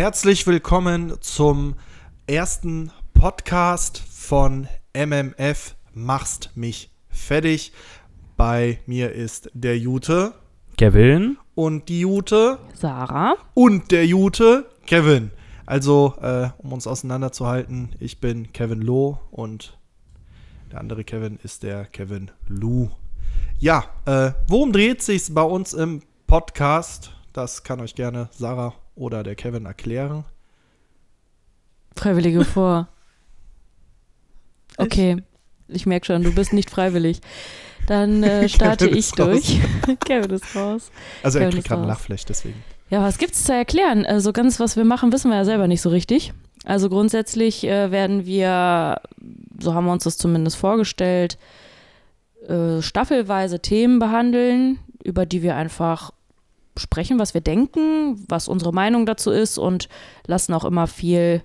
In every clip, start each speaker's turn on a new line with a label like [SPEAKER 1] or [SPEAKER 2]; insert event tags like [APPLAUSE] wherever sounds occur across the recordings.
[SPEAKER 1] Herzlich willkommen zum ersten Podcast von MMF Machst mich fertig. Bei mir ist der Jute
[SPEAKER 2] Kevin.
[SPEAKER 1] und die Jute
[SPEAKER 3] Sarah.
[SPEAKER 1] und der Jute Kevin. Also, äh, um uns auseinanderzuhalten, ich bin Kevin Loh und der andere Kevin ist der Kevin Lou. Ja, äh, worum dreht sich's bei uns im Podcast? Das kann euch gerne Sarah oder der Kevin erklären.
[SPEAKER 3] Freiwillige [LAUGHS] vor. Okay, ich merke schon, du bist nicht freiwillig. Dann äh, [LAUGHS] starte ich durch. [LAUGHS] Kevin ist raus.
[SPEAKER 1] Also er kriegt gerade ein. Lachfleisch, deswegen.
[SPEAKER 3] Ja, was gibt's zu erklären? Also ganz, was wir machen, wissen wir ja selber nicht so richtig. Also grundsätzlich äh, werden wir, so haben wir uns das zumindest vorgestellt, äh, staffelweise Themen behandeln, über die wir einfach sprechen, was wir denken, was unsere Meinung dazu ist und lassen auch immer viel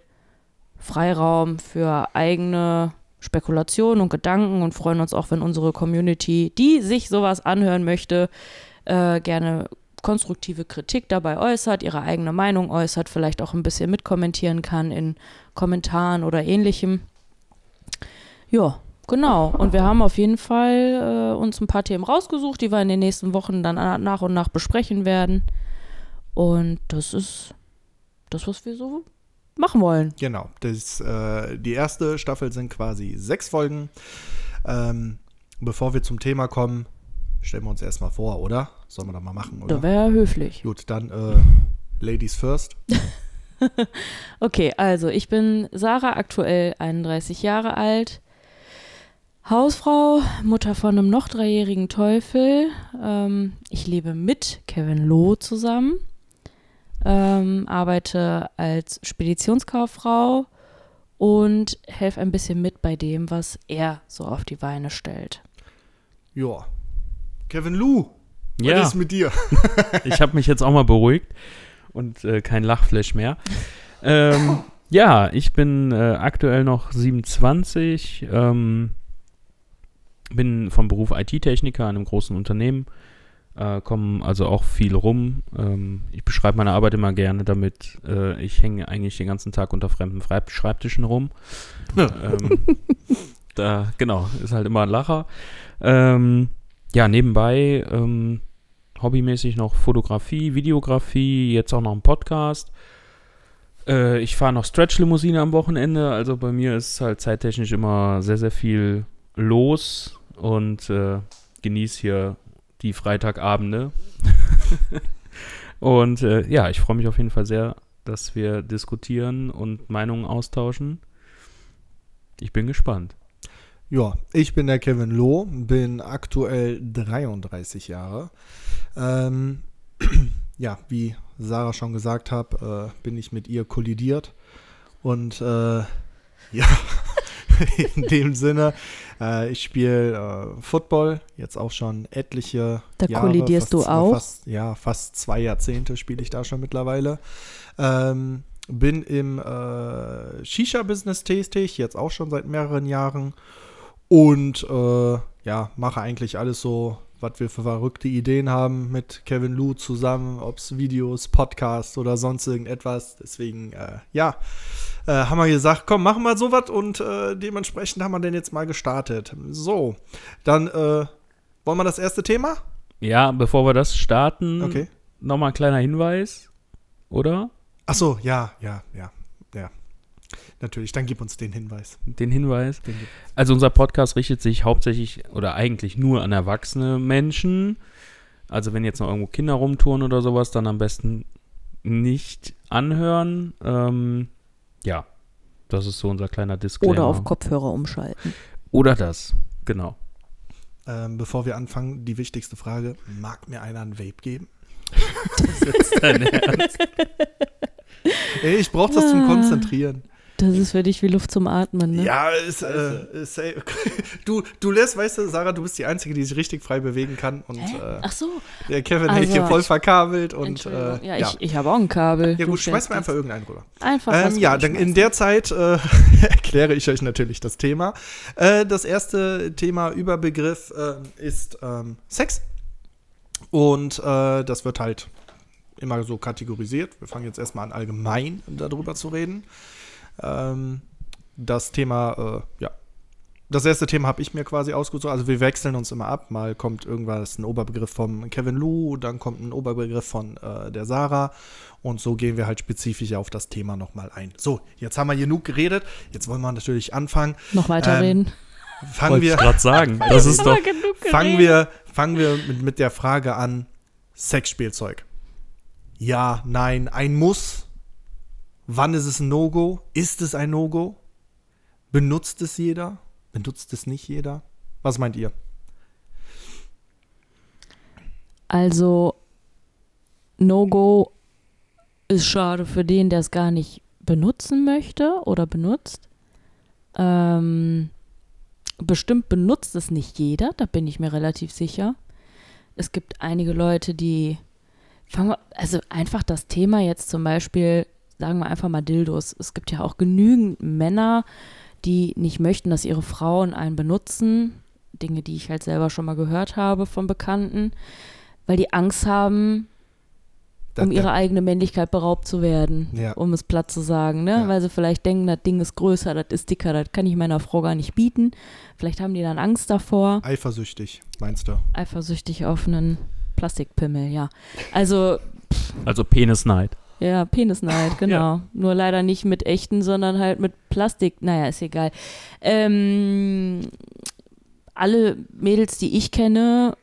[SPEAKER 3] Freiraum für eigene Spekulationen und Gedanken und freuen uns auch, wenn unsere Community, die sich sowas anhören möchte, äh, gerne konstruktive Kritik dabei äußert, ihre eigene Meinung äußert, vielleicht auch ein bisschen mitkommentieren kann in Kommentaren oder ähnlichem. Ja, genau. Und wir haben auf jeden Fall äh, uns ein paar Themen rausgesucht, die wir in den nächsten Wochen dann nach und nach besprechen werden. Und das ist das, was wir so machen wollen.
[SPEAKER 1] Genau. Das, äh, die erste Staffel sind quasi sechs Folgen. Ähm, bevor wir zum Thema kommen, stellen wir uns erstmal vor, oder? Sollen wir das mal machen, oder?
[SPEAKER 3] Da wäre höflich.
[SPEAKER 1] Gut, dann äh, Ladies first. [LAUGHS]
[SPEAKER 3] Okay, also ich bin Sarah, aktuell 31 Jahre alt. Hausfrau, Mutter von einem noch dreijährigen Teufel. Ähm, ich lebe mit Kevin Loh zusammen. Ähm, arbeite als Speditionskauffrau und helfe ein bisschen mit bei dem, was er so auf die Beine stellt.
[SPEAKER 1] Ja. Kevin Lou, was
[SPEAKER 2] Ja,
[SPEAKER 1] ist mit dir? [LAUGHS]
[SPEAKER 2] ich habe mich jetzt auch mal beruhigt und äh, kein Lachflash mehr. Ähm, ja, ich bin äh, aktuell noch 27, ähm, bin vom Beruf IT-Techniker in einem großen Unternehmen, äh, komme also auch viel rum. Ähm, ich beschreibe meine Arbeit immer gerne damit, äh, ich hänge eigentlich den ganzen Tag unter fremden Schreibtischen rum. ähm, [LAUGHS] da, genau, ist halt immer ein Lacher. Ähm, ja, nebenbei ähm, hobbymäßig noch Fotografie, Videografie, jetzt auch noch ein Podcast. Äh, ich fahre noch Stretch-Limousine am Wochenende, also bei mir ist halt zeittechnisch immer sehr, sehr viel los und äh, genieße hier die Freitagabende. [LAUGHS] und äh, ja, ich freue mich auf jeden Fall sehr, dass wir diskutieren und Meinungen austauschen. Ich bin gespannt.
[SPEAKER 1] Ja, ich bin der Kevin Loh, bin aktuell 33 Jahre. Ähm, [CLEARS THROAT] ja, wie Sarah schon gesagt hat, äh, bin ich mit ihr kollidiert. Und äh, [LAUGHS] ja, [LAUGHS] in dem Sinne, äh, ich spiele äh, Football, jetzt auch schon etliche
[SPEAKER 3] Da
[SPEAKER 1] Jahre.
[SPEAKER 3] kollidierst
[SPEAKER 1] fast,
[SPEAKER 3] du auch?
[SPEAKER 1] Fast, ja, fast zwei Jahrzehnte spiele ich da schon mittlerweile. Ähm, bin im äh, Shisha-Business tätig, jetzt auch schon seit mehreren Jahren. Und äh, ja, mache eigentlich alles so, was wir für verrückte Ideen haben mit Kevin Lou zusammen, ob es Videos, Podcasts oder sonst irgendetwas. Deswegen, äh, ja, äh, haben wir gesagt, komm, machen wir sowas und äh, dementsprechend haben wir den jetzt mal gestartet. So, dann äh, wollen wir das erste Thema?
[SPEAKER 2] Ja, bevor wir das starten,
[SPEAKER 1] Okay.
[SPEAKER 2] nochmal ein kleiner Hinweis, oder?
[SPEAKER 1] Ach so, ja, ja, ja, ja. Natürlich, dann gib uns den Hinweis.
[SPEAKER 2] Den Hinweis.
[SPEAKER 1] Den
[SPEAKER 2] Also unser Podcast richtet sich hauptsächlich oder eigentlich nur an erwachsene Menschen. Also wenn jetzt noch irgendwo Kinder rumtouren oder sowas, dann am besten nicht anhören. Ähm, ja, das ist so unser kleiner Disclaimer.
[SPEAKER 3] Oder auf Kopfhörer umschalten.
[SPEAKER 2] Oder das, genau.
[SPEAKER 1] Ähm, bevor wir anfangen, die wichtigste Frage: Mag mir einer ein Vape geben? [LAUGHS]
[SPEAKER 2] Dein Ernst? [LAUGHS]
[SPEAKER 1] Ey, ich brauche das zum
[SPEAKER 3] Ah.
[SPEAKER 1] Konzentrieren.
[SPEAKER 3] Das ist für dich wie Luft zum Atmen, ne?
[SPEAKER 1] Ja, ist, äh, ist, äh, [LAUGHS] du, du lässt, weißt du, Sarah, du bist die Einzige, die sich richtig frei bewegen kann. Und äh,
[SPEAKER 3] Ach so.
[SPEAKER 1] der Kevin
[SPEAKER 3] Also,
[SPEAKER 1] hier voll verkabelt. Und äh,
[SPEAKER 3] ja, ich, ich habe auch ein Kabel.
[SPEAKER 1] ja, gut, schmeiß mir einfach irgendeinen rüber.
[SPEAKER 3] Einfach
[SPEAKER 1] Ähm, ja, dann in der Zeit äh, [LAUGHS] erkläre ich euch natürlich das Thema. Äh, das erste Thema, Überbegriff, äh, ist ähm, Sex. Und das wird halt immer so kategorisiert. Wir fangen jetzt erstmal an, allgemein darüber zu reden. Ähm, das Thema, äh, ja, das erste Thema habe ich mir quasi ausgesucht. Also wir wechseln uns immer ab. Mal kommt irgendwas, ein Oberbegriff von Kevin Lou, dann kommt ein Oberbegriff von äh, der Sarah. Und so gehen wir halt spezifisch auf das Thema nochmal ein. So, jetzt haben wir genug geredet. Jetzt wollen wir natürlich anfangen.
[SPEAKER 3] Noch weiter
[SPEAKER 1] Ähm,
[SPEAKER 3] reden.
[SPEAKER 1] Fangen
[SPEAKER 2] Wollte
[SPEAKER 1] wir,
[SPEAKER 2] gerade sagen. [LAUGHS] Das ist doch.
[SPEAKER 1] fangen wir, fangen wir mit, mit der Frage an: Sexspielzeug. Ja, nein, ein Muss. Wann ist es ein No-Go? Ist es ein No-Go? Benutzt es jeder? Benutzt es nicht jeder? Was meint ihr?
[SPEAKER 3] Also, No-Go ist schade für den, der es gar nicht benutzen möchte oder benutzt. Ähm, bestimmt benutzt es nicht jeder, da bin ich mir relativ sicher. Es gibt einige Leute, die fangen also einfach das Thema jetzt zum Beispiel, sagen wir einfach mal Dildos. Es gibt ja auch genügend Männer, die nicht möchten, dass ihre Frauen einen benutzen. Dinge, die ich halt selber schon mal gehört habe von Bekannten, weil die Angst haben, um ihre eigene Männlichkeit beraubt zu werden,
[SPEAKER 1] Ja.
[SPEAKER 3] um es platt zu sagen, ne?
[SPEAKER 1] Ja.
[SPEAKER 3] Weil sie vielleicht denken, das Ding ist größer, das ist dicker, das kann ich meiner Frau gar nicht bieten. Vielleicht haben die dann Angst davor,
[SPEAKER 1] Eifersüchtig, meinst du?
[SPEAKER 3] eifersüchtig auf einen Plastikpimmel, ja. Also,
[SPEAKER 2] Also Penisneid.
[SPEAKER 3] Ja, Penisneid, [LAUGHS] genau. Nur leider nicht mit echten, sondern halt mit Plastik. Naja, ist egal. Ähm, alle Mädels, die ich kenne,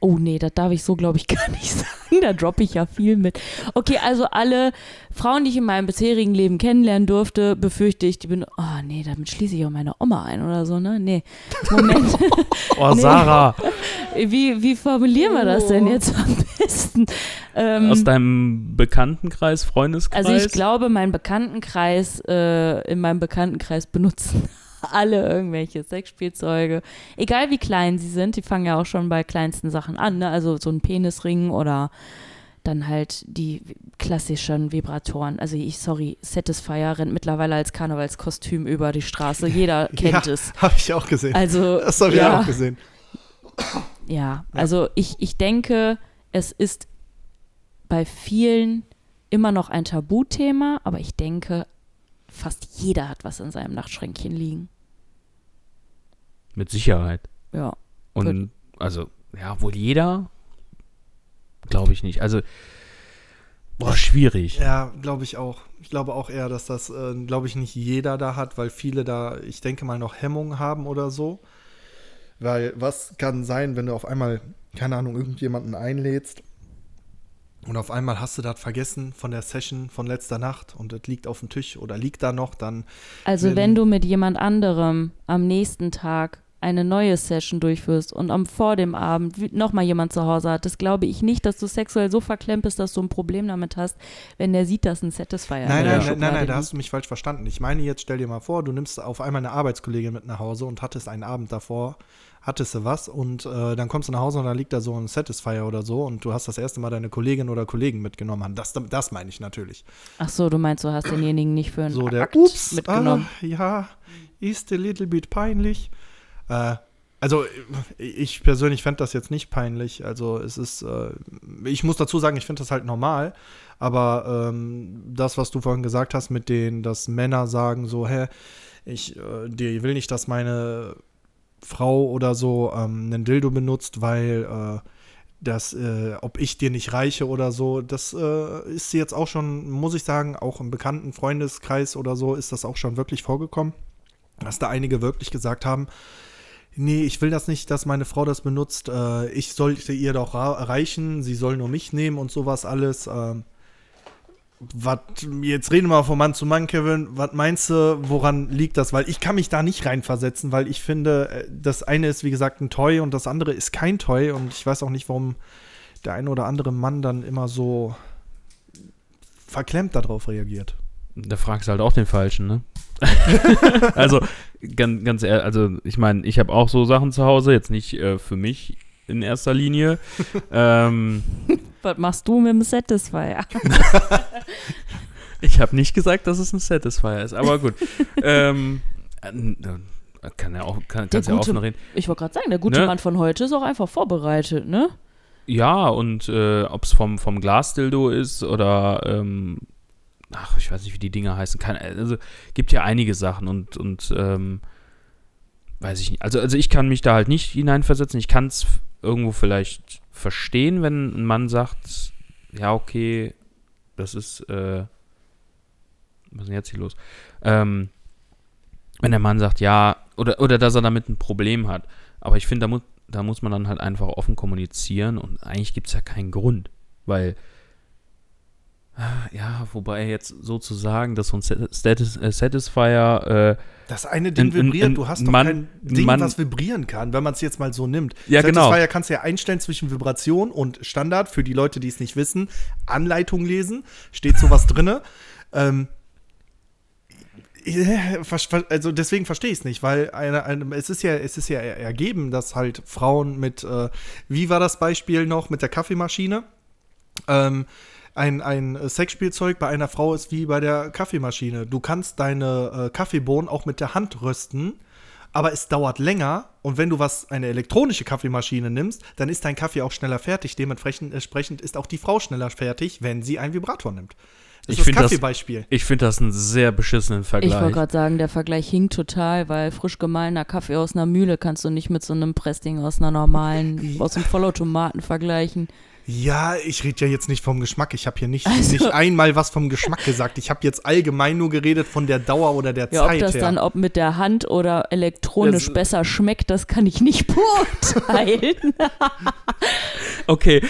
[SPEAKER 3] oh nee, das darf ich so, glaube ich, [LAUGHS] gar nicht sagen. Da droppe ich ja viel mit. Okay, also alle Frauen, die ich in meinem bisherigen Leben kennenlernen durfte, befürchte ich, die bin, oh nee, damit schließe ich auch meine Oma ein oder so, ne? Nee. Moment. [LAUGHS]
[SPEAKER 2] Oh,
[SPEAKER 3] Nee.
[SPEAKER 2] Sarah.
[SPEAKER 3] wie, wie formulieren wir das denn jetzt am besten? Ähm,
[SPEAKER 2] Aus deinem Bekanntenkreis, Freundeskreis?
[SPEAKER 3] Also ich glaube, mein Bekanntenkreis, äh, in meinem Bekanntenkreis benutzen alle irgendwelche Sexspielzeuge. Egal wie klein sie sind, die fangen ja auch schon bei kleinsten Sachen an, ne? Also so ein Penisring oder dann halt die klassischen Vibratoren. Also ich, sorry, Satisfier rennt mittlerweile als Karnevalskostüm über die Straße. Jeder [LAUGHS] kennt
[SPEAKER 1] ja,
[SPEAKER 3] es.
[SPEAKER 1] Habe ich auch gesehen.
[SPEAKER 3] Also
[SPEAKER 1] das habe ich
[SPEAKER 3] ja,
[SPEAKER 1] auch gesehen.
[SPEAKER 3] ja, also ich, ich denke, es ist bei vielen immer noch ein Tabuthema, aber ich denke, fast jeder hat was in seinem Nachtschränkchen liegen.
[SPEAKER 2] Mit Sicherheit.
[SPEAKER 3] Ja.
[SPEAKER 2] Und also, ja, wohl jeder? Glaube ich nicht. Also, boah, schwierig.
[SPEAKER 1] Ja, glaube ich auch. Ich glaube auch eher, dass das, äh, glaube ich, nicht jeder da hat, weil viele da, ich denke mal, noch Hemmungen haben oder so. Weil was kann sein, wenn du auf einmal, keine Ahnung, irgendjemanden einlädst und auf einmal hast du das vergessen von der Session von letzter Nacht und das liegt auf dem Tisch oder liegt da noch, dann
[SPEAKER 3] Also
[SPEAKER 1] Wenn-
[SPEAKER 3] wenn du mit jemand anderem am nächsten Tag eine neue Session durchführst und am vor dem Abend nochmal jemand zu Hause hat, das glaube ich nicht, dass du sexuell so verklemmt bist, dass du ein Problem damit hast, wenn der sieht, dass ein Satisfier in
[SPEAKER 1] Nein, nein, nein, nein, nein, da hast du mich falsch verstanden. Ich meine jetzt, stell dir mal vor, du nimmst auf einmal eine Arbeitskollegin mit nach Hause und hattest einen Abend davor, hattest du was und äh, dann kommst du nach Hause und da liegt da so ein Satisfier oder so und du hast das erste Mal deine Kollegin oder Kollegen mitgenommen. Das, das meine ich natürlich.
[SPEAKER 3] Ach so, du meinst, du hast denjenigen nicht für einen
[SPEAKER 1] So der,
[SPEAKER 3] Akt
[SPEAKER 1] ups,
[SPEAKER 3] mitgenommen.
[SPEAKER 1] ah, ja, ist a little bit peinlich. Äh, also ich persönlich fände das jetzt nicht peinlich. Also es ist, äh, ich muss dazu sagen, ich finde das halt normal. Aber ähm, das, was du vorhin gesagt hast, mit denen, dass Männer sagen so, hä, ich äh, will nicht, dass meine Frau oder so ähm, einen Dildo benutzt, weil äh, das, äh, ob ich dir nicht reiche oder so, das äh, ist jetzt auch schon, muss ich sagen, auch im bekannten Freundeskreis oder so ist das auch schon wirklich vorgekommen, dass da einige wirklich gesagt haben, nee, ich will das nicht, dass meine Frau das benutzt, äh, ich sollte ihr doch reichen, sie soll nur mich nehmen und sowas alles. Ähm, was, jetzt reden wir mal von Mann zu Mann, Kevin. Was meinst du, woran liegt das? Weil ich kann mich da nicht reinversetzen, weil ich finde, äh, das eine ist, wie gesagt, ein Toy und das andere ist kein Toy. Und ich weiß auch nicht, warum der eine oder andere Mann dann immer so verklemmt darauf reagiert.
[SPEAKER 2] Da fragst du halt auch den Falschen, ne? [LAUGHS] also, ganz, ganz ehrlich, also ich meine, ich habe auch so Sachen zu Hause, jetzt nicht äh, für mich in erster Linie. [LAUGHS] ähm,
[SPEAKER 3] Was machst du mit dem Satisfier?
[SPEAKER 2] ich habe nicht gesagt, dass es ein Satisfier ist, aber gut. [LAUGHS] ähm, äh, kann ja auch, kann, kannst ja
[SPEAKER 3] gute-
[SPEAKER 2] offen reden.
[SPEAKER 3] Ich wollte gerade sagen, der gute
[SPEAKER 2] Ne?
[SPEAKER 3] Mann von heute ist auch einfach vorbereitet, ne?
[SPEAKER 2] Ja, und äh, ob es vom, vom Glasdildo ist oder, ähm, ach, ich weiß nicht, wie die Dinger heißen. Keine, also gibt ja einige Sachen und, und ähm, weiß ich nicht. Also, also ich kann mich da halt nicht hineinversetzen. Ich kann es irgendwo vielleicht verstehen, wenn ein Mann sagt, ja, okay, das ist, äh, was ist denn jetzt hier los? Ähm, wenn der Mann sagt, ja, oder, oder dass er damit ein Problem hat. Aber ich finde, da, mu da muss man dann halt einfach offen kommunizieren und eigentlich gibt es ja keinen Grund, weil ja, wobei jetzt sozusagen, dass so ein Status, äh, Satisfier. Äh,
[SPEAKER 1] das eine Ding vibriert, du hast doch
[SPEAKER 2] Mann,
[SPEAKER 1] kein Ding,
[SPEAKER 2] Mann,
[SPEAKER 1] was vibrieren kann, wenn man es jetzt mal so nimmt.
[SPEAKER 2] Ja, genau.
[SPEAKER 1] Satisfier kannst du ja einstellen zwischen Vibration und Standard. Für die Leute, die es nicht wissen, Anleitung lesen, steht sowas drinne. Ähm, also deswegen verstehe ich es nicht, weil eine, eine, es ist ja, es ist ja ergeben, dass halt Frauen mit, äh, wie war das Beispiel noch mit der Kaffeemaschine? Ähm, ein, ein Sexspielzeug bei einer Frau ist wie bei der Kaffeemaschine. Du kannst deine äh, Kaffeebohnen auch mit der Hand rösten, aber es dauert länger. Und wenn du was, eine elektronische Kaffeemaschine nimmst, dann ist dein Kaffee auch schneller fertig. Dementsprechend ist auch die Frau schneller fertig, wenn sie einen Vibrator nimmt.
[SPEAKER 2] Das ich ist das Kaffeebeispiel. Ich finde das einen sehr beschissenen Vergleich.
[SPEAKER 3] Ich wollte gerade sagen, der Vergleich hinkt total, weil frisch gemahlener Kaffee aus einer Mühle kannst du nicht mit so einem Pressding aus einer normalen, [LAUGHS] aus einem Vollautomaten vergleichen.
[SPEAKER 1] Ja, ich rede ja jetzt nicht vom Geschmack. Ich habe hier nicht, also, nicht einmal was vom Geschmack gesagt. Ich habe jetzt allgemein nur geredet von der Dauer oder der ja, Zeit.
[SPEAKER 3] Ob das
[SPEAKER 1] her.
[SPEAKER 3] dann ob mit der Hand oder elektronisch das, besser schmeckt, das kann ich nicht [LAUGHS] beurteilen. [LAUGHS]
[SPEAKER 2] okay,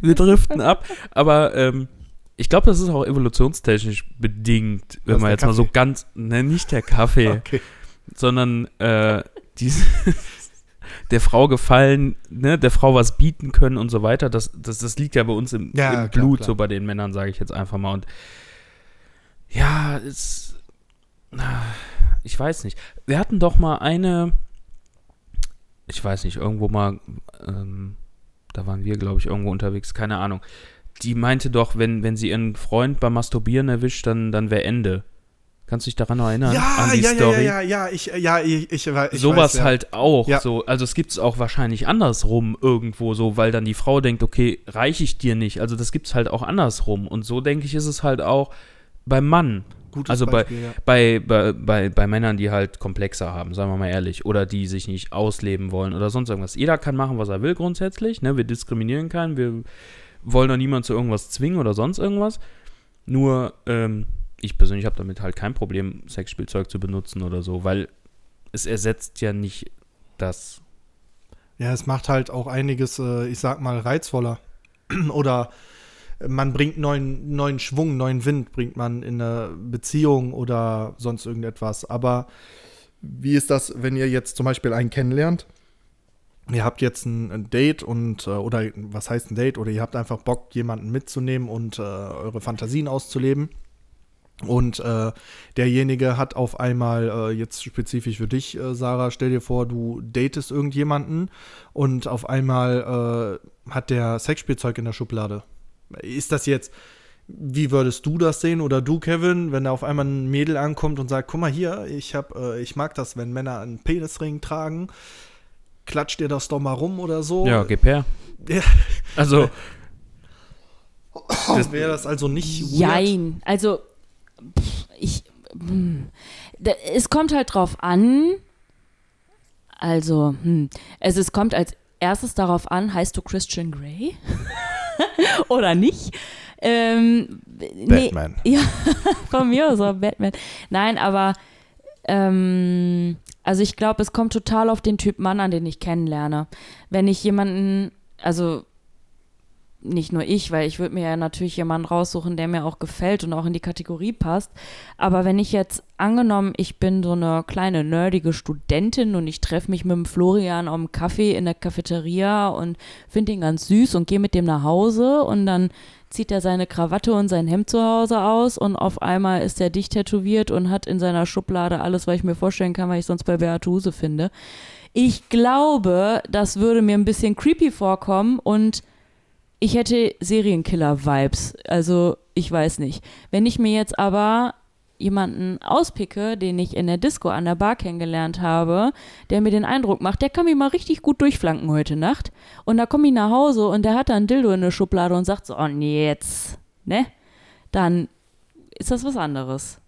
[SPEAKER 2] wir, driften ab. Aber ähm, ich glaube, das ist auch evolutionstechnisch bedingt, wenn man jetzt Kaffee? mal so ganz, ne, nicht der Kaffee, [LAUGHS] okay. sondern äh, diese der Frau gefallen, ne, der Frau was bieten können und so weiter. Das, das, das liegt ja bei uns im, ja, im klar, Blut, klar. so bei den Männern, sage ich jetzt einfach mal. Und ja, es. Ich weiß nicht. Wir hatten doch mal eine. Ich weiß nicht, irgendwo mal. Ähm, da waren wir, glaube ich, irgendwo unterwegs, keine Ahnung. Die meinte doch, wenn, wenn sie ihren Freund beim Masturbieren erwischt, dann, dann wäre Ende. Kannst du dich daran noch erinnern?
[SPEAKER 1] Ja, ja,
[SPEAKER 2] Story?
[SPEAKER 1] ja, ja, ja, ich, ja, ich, ich, ich
[SPEAKER 2] Sowas
[SPEAKER 1] ja.
[SPEAKER 2] halt auch. Ja. So, also es gibt es auch wahrscheinlich andersrum irgendwo so, weil dann die Frau denkt, okay, reiche ich dir nicht. Also das gibt es halt auch andersrum. Und so denke ich, ist es halt auch beim Mann. Gutes also Beispiel, bei, ja. bei, bei, bei, bei Männern, die halt komplexer haben, sagen wir mal ehrlich, oder die sich nicht ausleben wollen oder sonst irgendwas. Jeder kann machen, was er will grundsätzlich. Ne? Wir diskriminieren keinen, wir wollen doch niemand zu irgendwas zwingen oder sonst irgendwas. Nur, ähm, ich persönlich habe damit halt kein Problem, Sexspielzeug zu benutzen oder so, weil es ersetzt ja nicht das.
[SPEAKER 1] Ja, es macht halt auch einiges, äh, ich sag mal, reizvoller. [CLEARS THROAT] oder man bringt neuen, neuen Schwung, neuen Wind, bringt man in eine Beziehung oder sonst irgendetwas. Aber wie ist das, wenn ihr jetzt zum Beispiel einen kennenlernt? Ihr habt jetzt ein, Date und, äh, oder was heißt ein Date? Oder ihr habt einfach Bock, jemanden mitzunehmen und äh, eure Fantasien auszuleben und äh, derjenige hat auf einmal, äh, jetzt spezifisch für dich, äh, Sarah, stell dir vor, du datest irgendjemanden und auf einmal äh, hat der Sexspielzeug in der Schublade. Ist das jetzt, wie würdest du das sehen oder du, Kevin, wenn da auf einmal ein Mädel ankommt und sagt, guck mal hier, ich, hab, äh, ich mag das, wenn Männer einen Penisring tragen, klatscht dir das doch mal rum oder so.
[SPEAKER 2] Ja, gib her. Ja. Also.
[SPEAKER 1] Das [LAUGHS] wäre das also nicht
[SPEAKER 3] weird? Jein. Also ich, hm, es kommt halt drauf an. Also, hm, es, es kommt als erstes darauf an, heißt du Christian Grey? [LAUGHS] Oder nicht? Ähm,
[SPEAKER 1] Batman.
[SPEAKER 3] Nee, [LAUGHS] ja, von mir aus auch Batman. Nein, aber ähm, also ich glaube, es kommt total auf den Typ Mann an, den ich kennenlerne. Wenn ich jemanden, also nicht nur ich, weil ich würde mir ja natürlich jemanden raussuchen, der mir auch gefällt und auch in die Kategorie passt. Aber wenn ich jetzt angenommen, ich bin so eine kleine nerdige Studentin und ich treffe mich mit dem Florian am Kaffee in der Cafeteria und finde ihn ganz süß und gehe mit dem nach Hause und dann zieht er seine Krawatte und sein Hemd zu Hause aus und auf einmal ist er dicht tätowiert und hat in seiner Schublade alles, was ich mir vorstellen kann, was ich sonst bei Beate Huse finde. Ich glaube, das würde mir ein bisschen creepy vorkommen und ich hätte Serienkiller-Vibes. Also, ich weiß nicht. Wenn ich mir jetzt aber jemanden auspicke, den ich in der Disco an der Bar kennengelernt habe, der mir den Eindruck macht, der kann mich mal richtig gut durchflanken heute Nacht. Und da komme ich nach Hause und der hat dann ein Dildo in der Schublade und sagt so, oh nee, jetzt, ne? Dann ist das was anderes.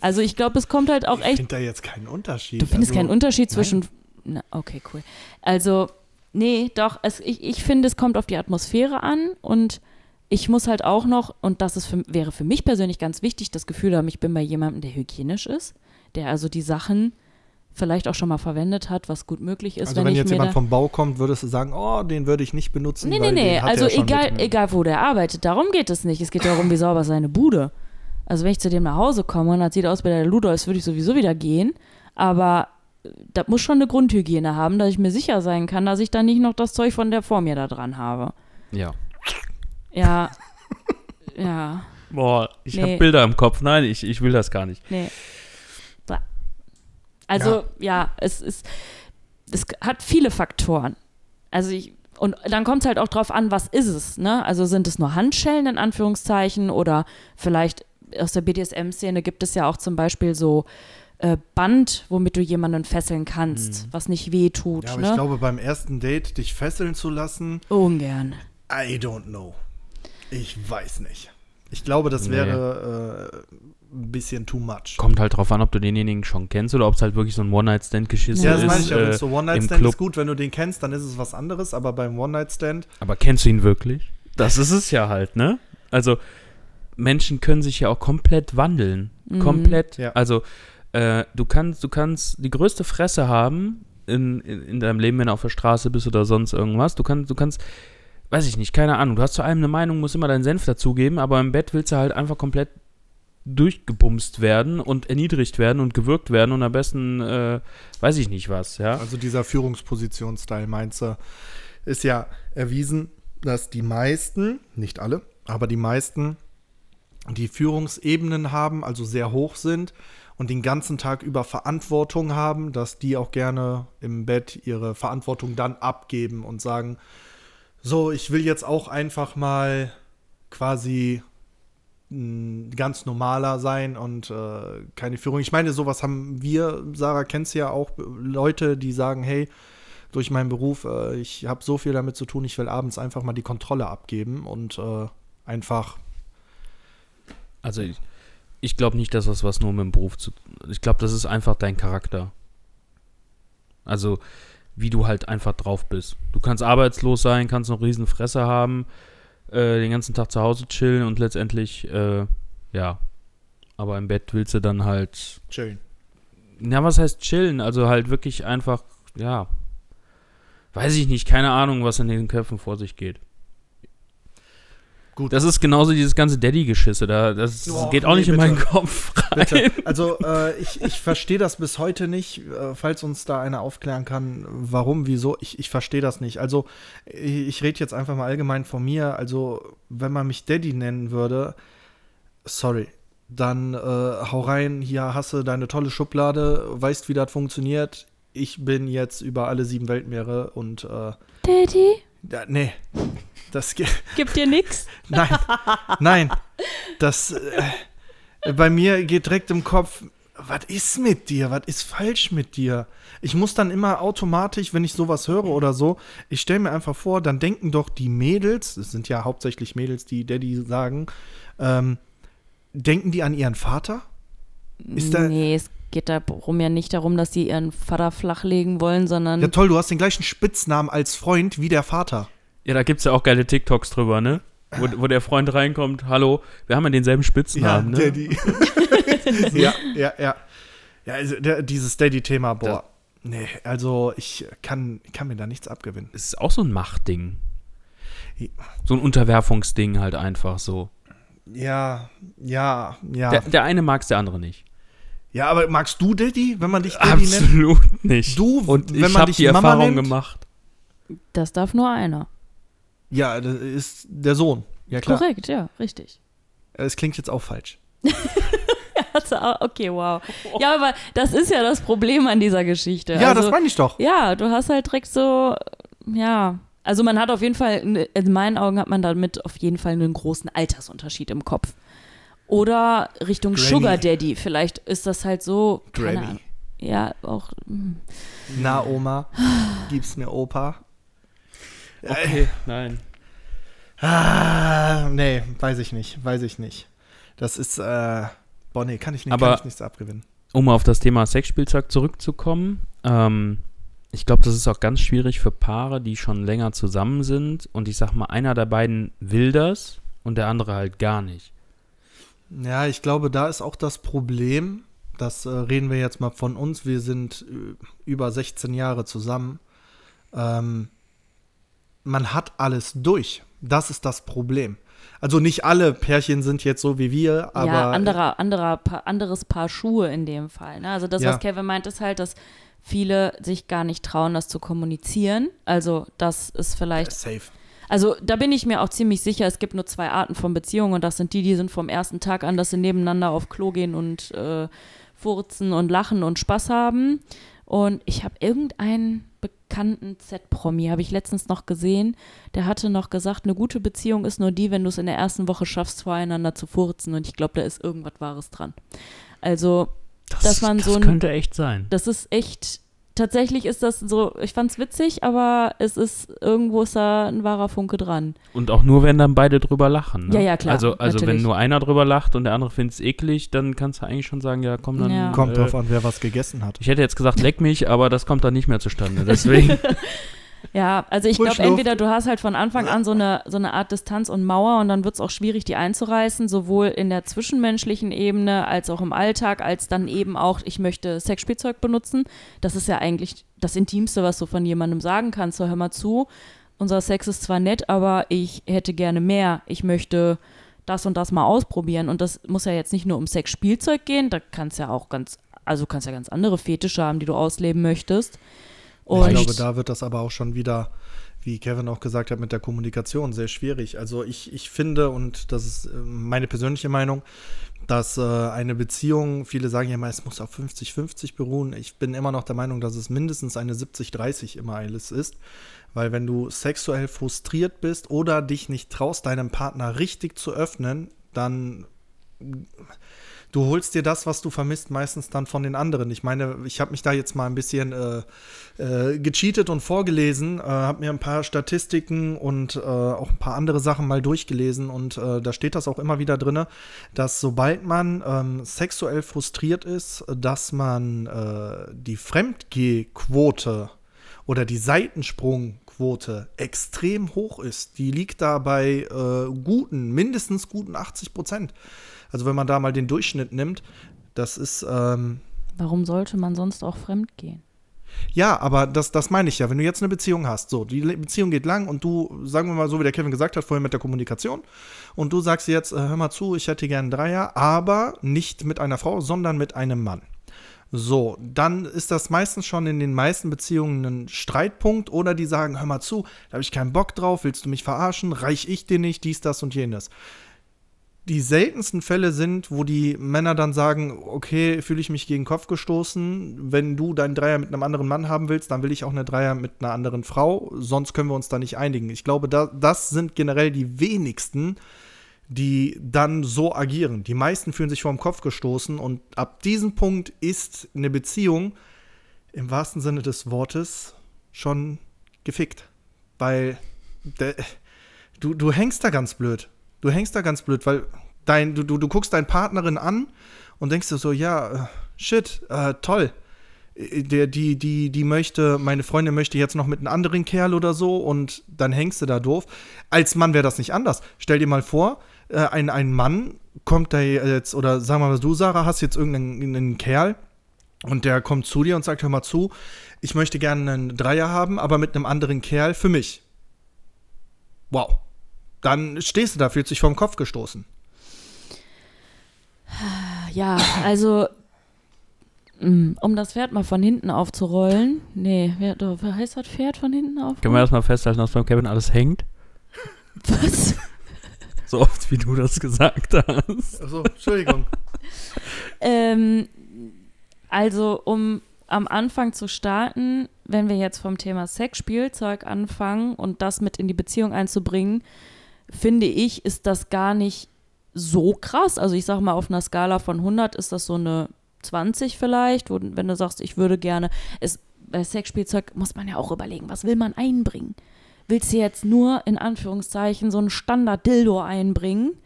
[SPEAKER 3] Also ich glaube, es kommt halt auch
[SPEAKER 1] ich
[SPEAKER 3] echt.
[SPEAKER 1] finde da jetzt keinen Unterschied.
[SPEAKER 3] Du findest
[SPEAKER 1] also,
[SPEAKER 3] keinen Unterschied zwischen. Na, okay, cool. Also, nee, doch, es, ich, ich finde, es kommt auf die Atmosphäre an und ich muss halt auch noch, und das ist für, wäre für mich persönlich ganz wichtig, das Gefühl haben, ich bin bei jemandem, der hygienisch ist, der also die Sachen vielleicht auch schon mal verwendet hat, was gut möglich ist.
[SPEAKER 1] Also wenn,
[SPEAKER 3] ich
[SPEAKER 1] jetzt jemand vom Bau kommt, würdest du sagen, oh, den würde ich nicht benutzen.
[SPEAKER 3] Nee, nee, nee, also egal,
[SPEAKER 1] mit-
[SPEAKER 3] egal wo der arbeitet, darum geht es nicht. Es geht darum, wie sauber seine Bude. Also wenn ich zu dem nach Hause komme und das sieht aus wie der Ludolfs, würde ich sowieso wieder gehen. Aber das muss schon eine Grundhygiene haben, dass ich mir sicher sein kann, dass ich da nicht noch das Zeug von der vor mir da dran habe.
[SPEAKER 2] Ja.
[SPEAKER 3] Ja, [LAUGHS] ja,
[SPEAKER 2] Boah, ich
[SPEAKER 3] Nee.
[SPEAKER 2] habe Bilder im Kopf. Nein, ich, ich will das gar nicht.
[SPEAKER 3] nee. Also ja, es ist, es hat viele Faktoren. Also ich, und dann kommt es halt auch drauf an, was ist es, ne? Also sind es nur Handschellen in Anführungszeichen oder vielleicht aus der BDSM-Szene gibt es ja auch zum Beispiel so äh, Band, womit du jemanden fesseln kannst, was nicht weh tut,
[SPEAKER 1] Ja, aber
[SPEAKER 3] ne?
[SPEAKER 1] ich glaube, beim ersten Date dich fesseln zu lassen,
[SPEAKER 3] Ungern.
[SPEAKER 1] I don't know. Ich weiß nicht. Ich glaube, das
[SPEAKER 2] Nee.
[SPEAKER 1] wäre äh, ein bisschen too much.
[SPEAKER 2] Kommt halt drauf an, ob du denjenigen schon kennst oder ob es halt wirklich so ein One-Night-Stand-Geschiss
[SPEAKER 1] Ja,
[SPEAKER 2] ist.
[SPEAKER 1] das meine ich ja.
[SPEAKER 2] Äh,
[SPEAKER 1] so
[SPEAKER 2] im
[SPEAKER 1] One-Night-Stand
[SPEAKER 2] Club.
[SPEAKER 1] ist gut, wenn du den kennst, dann ist es was anderes, aber beim One-Night-Stand,
[SPEAKER 2] Aber kennst du ihn wirklich? Das ist es ja halt, ne? Also, Menschen können sich ja auch komplett wandeln.
[SPEAKER 3] Mhm.
[SPEAKER 2] Komplett.
[SPEAKER 1] Ja.
[SPEAKER 2] Also, äh, du kannst, du kannst die größte Fresse haben in, in, in deinem Leben, wenn du auf der Straße bist oder sonst irgendwas. Du kannst, du kannst, weiß ich nicht, keine Ahnung. Du hast zu allem eine Meinung, musst immer deinen Senf dazugeben, aber im Bett willst du halt einfach komplett durchgebumst werden und erniedrigt werden und gewürgt werden und am besten, äh, weiß ich nicht was, ja.
[SPEAKER 1] also dieser Führungsposition-Style, meinst du, ist ja erwiesen, dass die meisten, nicht alle, aber die meisten, die Führungsebenen haben, also sehr hoch sind und den ganzen Tag über Verantwortung haben, dass die auch gerne im Bett ihre Verantwortung dann abgeben und sagen, so, ich will jetzt auch einfach mal quasi ganz normaler sein und äh, keine Führung. Ich meine, sowas haben wir, Sarah, kennst du ja auch, Leute, die sagen, hey, durch meinen Beruf, äh, ich habe so viel damit zu tun, ich will abends einfach mal die Kontrolle abgeben und äh, einfach,
[SPEAKER 2] Also ich, ich glaube nicht, dass das was nur mit dem Beruf zu Ich glaube, das ist einfach dein Charakter. Also, wie du halt einfach drauf bist. Du kannst arbeitslos sein, kannst noch riesen Fresse haben, äh, den ganzen Tag zu Hause chillen und letztendlich, äh, ja. Aber im Bett willst du dann halt.
[SPEAKER 1] chillen.
[SPEAKER 2] Na, was heißt chillen? Also halt wirklich einfach, ja. Weiß ich nicht, keine Ahnung, was in den Köpfen vor sich geht.
[SPEAKER 1] Gut.
[SPEAKER 2] Das ist genauso dieses ganze Daddy-Geschisse. Da, das
[SPEAKER 1] Oh,
[SPEAKER 2] geht auch
[SPEAKER 1] nee,
[SPEAKER 2] nicht in meinen
[SPEAKER 1] bitte.
[SPEAKER 2] Kopf rein.
[SPEAKER 1] Bitte. Also äh, ich, ich verstehe das bis heute nicht, äh, falls uns da einer aufklären kann, warum, wieso, ich, ich verstehe das nicht. Also ich, ich rede jetzt einfach mal allgemein von mir. Also wenn man mich Daddy nennen würde, sorry, dann äh, hau rein, hier hasse deine tolle Schublade, weißt, wie das funktioniert. Ich bin jetzt über alle sieben Weltmeere und äh,
[SPEAKER 3] Daddy,
[SPEAKER 1] ja, nee, das geht. [LAUGHS]
[SPEAKER 3] gibt dir nix? [LAUGHS]
[SPEAKER 1] Nein, nein. Das äh, bei mir geht direkt im Kopf, was ist mit dir? Was ist falsch mit dir? Ich muss dann immer automatisch, wenn ich sowas höre oder so, ich stelle mir einfach vor, dann denken doch die Mädels, es sind ja hauptsächlich Mädels, die Daddy sagen, ähm, denken die an ihren Vater? Ist da-
[SPEAKER 3] nee, es geht darum ja nicht darum, dass sie ihren Vater flachlegen wollen, sondern
[SPEAKER 1] Ja toll, du hast den gleichen Spitznamen als Freund wie der Vater.
[SPEAKER 2] Ja, da gibt es ja auch geile TikToks drüber, ne? Wo, wo der Freund reinkommt, hallo, wir haben ja denselben Spitznamen, ne?
[SPEAKER 1] Daddy. [LAUGHS] ja, ja, ja. Ja, also der, dieses Daddy-Thema, boah. Nee, also ich kann, kann mir da nichts abgewinnen.
[SPEAKER 2] Es ist auch so ein Machtding. So ein Unterwerfungsding halt einfach so.
[SPEAKER 1] Ja, ja, ja.
[SPEAKER 2] Der, der eine mag es, der andere nicht.
[SPEAKER 1] Ja, aber magst du Daddy, wenn man dich Daddy nennt?
[SPEAKER 2] Absolut nicht.
[SPEAKER 1] Du,
[SPEAKER 2] Und
[SPEAKER 1] wenn
[SPEAKER 2] ich
[SPEAKER 1] man
[SPEAKER 2] habe
[SPEAKER 1] dich
[SPEAKER 2] die
[SPEAKER 1] Mama
[SPEAKER 2] Erfahrung
[SPEAKER 1] nennt?
[SPEAKER 2] gemacht.
[SPEAKER 3] das darf nur einer.
[SPEAKER 1] Ja, das ist der Sohn. Ja, klar.
[SPEAKER 3] Korrekt, ja, richtig.
[SPEAKER 1] Es klingt jetzt auch falsch. [LAUGHS]
[SPEAKER 3] Also, ah, okay, wow. Ja, aber das ist ja das Problem an dieser Geschichte.
[SPEAKER 1] Ja,
[SPEAKER 3] also,
[SPEAKER 1] das meine ich doch.
[SPEAKER 3] Ja, du hast halt direkt so, ja. Also man hat auf jeden Fall, in meinen Augen hat man damit auf jeden Fall einen großen Altersunterschied im Kopf. Oder Richtung
[SPEAKER 1] Granny.
[SPEAKER 3] Sugar Daddy. Vielleicht ist das halt so. Ahnung. Ja, auch. hm.
[SPEAKER 1] Na, Oma, gib's mir Opa.
[SPEAKER 2] Okay, nein.
[SPEAKER 1] Ah, nee, weiß ich nicht, weiß ich nicht. Das ist, äh, boah, nee, kann ich, nicht,
[SPEAKER 2] Aber-
[SPEAKER 1] kann ich nichts abgewinnen.
[SPEAKER 2] Um auf das Thema Sexspielzeug zurückzukommen, ähm, ich glaube, das ist auch ganz schwierig für Paare, die schon länger zusammen sind und ich sag mal, einer der beiden will das und der andere halt gar nicht.
[SPEAKER 1] Ja, ich glaube, da ist auch das Problem, das äh, reden wir jetzt mal von uns, wir sind äh, über 16 Jahre zusammen. Ähm, man hat alles durch. Das ist das Problem. Also nicht alle Pärchen sind jetzt so wie wir, aber
[SPEAKER 3] ja, anderer, anderer, Pa- anderes Paar Schuhe in dem Fall. Ne? Also das,
[SPEAKER 1] Ja.
[SPEAKER 3] was Kevin meint, ist halt, dass viele sich gar nicht trauen, das zu kommunizieren. Also das ist vielleicht
[SPEAKER 1] safe.
[SPEAKER 3] Also da bin ich mir auch ziemlich sicher, es gibt nur zwei Arten von Beziehungen und das sind die, die sind vom ersten Tag an, dass sie nebeneinander auf Klo gehen und äh, furzen und lachen und Spaß haben. Und ich habe irgendeinen bekannten Z-Promi, habe ich letztens noch gesehen, der hatte noch gesagt, eine gute Beziehung ist nur die, wenn du es in der ersten Woche schaffst, voreinander zu furzen. Und ich glaube, da ist irgendwas Wahres dran. Also
[SPEAKER 2] Das,
[SPEAKER 3] Dass man
[SPEAKER 2] das
[SPEAKER 3] so ein-
[SPEAKER 2] könnte echt sein.
[SPEAKER 3] das ist echt, tatsächlich ist das so, ich fand's witzig, aber es ist, irgendwo ist da ein wahrer Funke dran.
[SPEAKER 2] Und auch nur, wenn dann beide drüber lachen. Ne?
[SPEAKER 3] Ja, ja, klar,
[SPEAKER 2] Also, also wenn nur einer drüber lacht und der andere findet es eklig, dann kannst du eigentlich schon sagen, ja, komm dann.
[SPEAKER 3] Ja.
[SPEAKER 1] Kommt
[SPEAKER 2] äh,
[SPEAKER 1] drauf an, wer was gegessen hat.
[SPEAKER 2] Ich hätte jetzt gesagt, leck mich, aber das kommt dann nicht mehr zustande. Deswegen. [LAUGHS]
[SPEAKER 3] Ja, also ich glaube, entweder du hast halt von Anfang an so eine, so eine Art Distanz und Mauer und dann wird es auch schwierig, die einzureißen, sowohl in der zwischenmenschlichen Ebene als auch im Alltag, als dann eben auch, ich möchte Sexspielzeug benutzen. Das ist ja eigentlich das Intimste, was du von jemandem sagen kannst. So, hör mal zu, unser Sex ist zwar nett, aber ich hätte gerne mehr. Ich möchte das und das mal ausprobieren. Und das muss ja jetzt nicht nur um Sexspielzeug gehen, da kannst ja auch ganz, also kannst ja ganz andere Fetische haben, die du ausleben möchtest. Und
[SPEAKER 1] ich glaube, da wird das aber auch schon wieder, wie Kevin auch gesagt hat, mit der Kommunikation sehr schwierig. Also ich, ich finde, und das ist äh, meine persönliche Meinung, dass äh, eine Beziehung, viele sagen ja immer, es muss auf 50-50 beruhen. Ich bin immer noch der Meinung, dass es mindestens eine 70-30 immer alles ist. Weil wenn du sexuell frustriert bist oder dich nicht traust, deinem Partner richtig zu öffnen, dann du holst dir das, was du vermisst, meistens dann von den anderen. Ich meine, ich habe mich da jetzt mal ein bisschen äh, äh, gecheatet und vorgelesen, äh, habe mir ein paar Statistiken und äh, auch ein paar andere Sachen mal durchgelesen und äh, da steht das auch immer wieder drin, dass sobald man ähm, sexuell frustriert ist, dass man äh, die Fremdgehquote oder die Seitensprungquote extrem hoch ist. Die liegt da bei äh, guten, mindestens guten 80 Prozent. Also wenn man da mal den Durchschnitt nimmt, das ist, ähm,
[SPEAKER 3] Warum sollte man sonst auch fremd gehen?
[SPEAKER 1] ja, aber das, das meine ich ja. Wenn du jetzt eine Beziehung hast, so, die Beziehung geht lang und du, sagen wir mal so, wie der Kevin gesagt hat, vorher mit der Kommunikation, und du sagst jetzt, äh, hör mal zu, ich hätte gern einen Dreier, aber nicht mit einer Frau, sondern mit einem Mann. So, dann ist das meistens schon in den meisten Beziehungen ein Streitpunkt oder die sagen, hör mal zu, da habe ich keinen Bock drauf, willst du mich verarschen, reich ich dir nicht, dies, das und jenes. Die seltensten Fälle sind, wo die Männer dann sagen, okay, fühle ich mich gegen den Kopf gestoßen, wenn du deinen Dreier mit einem anderen Mann haben willst, dann will ich auch eine Dreier mit einer anderen Frau, sonst können wir uns da nicht einigen. Ich glaube, da, das sind generell die wenigsten, die dann so agieren. Die meisten fühlen sich vor den Kopf gestoßen und ab diesem Punkt ist eine Beziehung im wahrsten Sinne des Wortes schon gefickt. Weil der, du, du hängst da ganz blöd. Du hängst da ganz blöd, weil dein, du, du, du guckst deine Partnerin an und denkst dir so, ja, äh, shit, äh, toll. Äh, Der, die, die, die möchte, meine Freundin möchte jetzt noch mit einem anderen Kerl oder so und dann hängst du da doof. Als Mann wäre das nicht anders. Stell dir mal vor, äh, ein, ein Mann kommt da jetzt, oder sagen wir mal, du, Sarah, hast jetzt irgendeinen einen Kerl und der kommt zu dir und sagt, hör mal zu, ich möchte gerne einen Dreier haben, aber mit einem anderen Kerl für mich. Wow. Dann stehst du da, fühlst dich vom Kopf gestoßen.
[SPEAKER 3] Ja, also mm, um das Pferd mal von hinten aufzurollen. Nee, wer, heißt das Pferd von hinten auf?
[SPEAKER 2] Können wir erstmal festhalten, dass beim Kevin alles hängt?
[SPEAKER 3] Was? [LAUGHS]
[SPEAKER 2] So oft, wie du das gesagt hast.
[SPEAKER 1] Achso, Entschuldigung.
[SPEAKER 3] Ähm, also, um am Anfang zu starten, wenn wir jetzt vom Thema Sexspielzeug anfangen und das mit in die Beziehung einzubringen, finde ich, ist das gar nicht so krass. Also ich sage mal, auf einer Skala von 100 ist das so eine 20 vielleicht, wo, wenn du sagst, ich würde gerne, es, bei Sexspielzeug muss man ja auch überlegen, was will man einbringen? Willst du jetzt nur in Anführungszeichen so einen Standard-Dildo einbringen?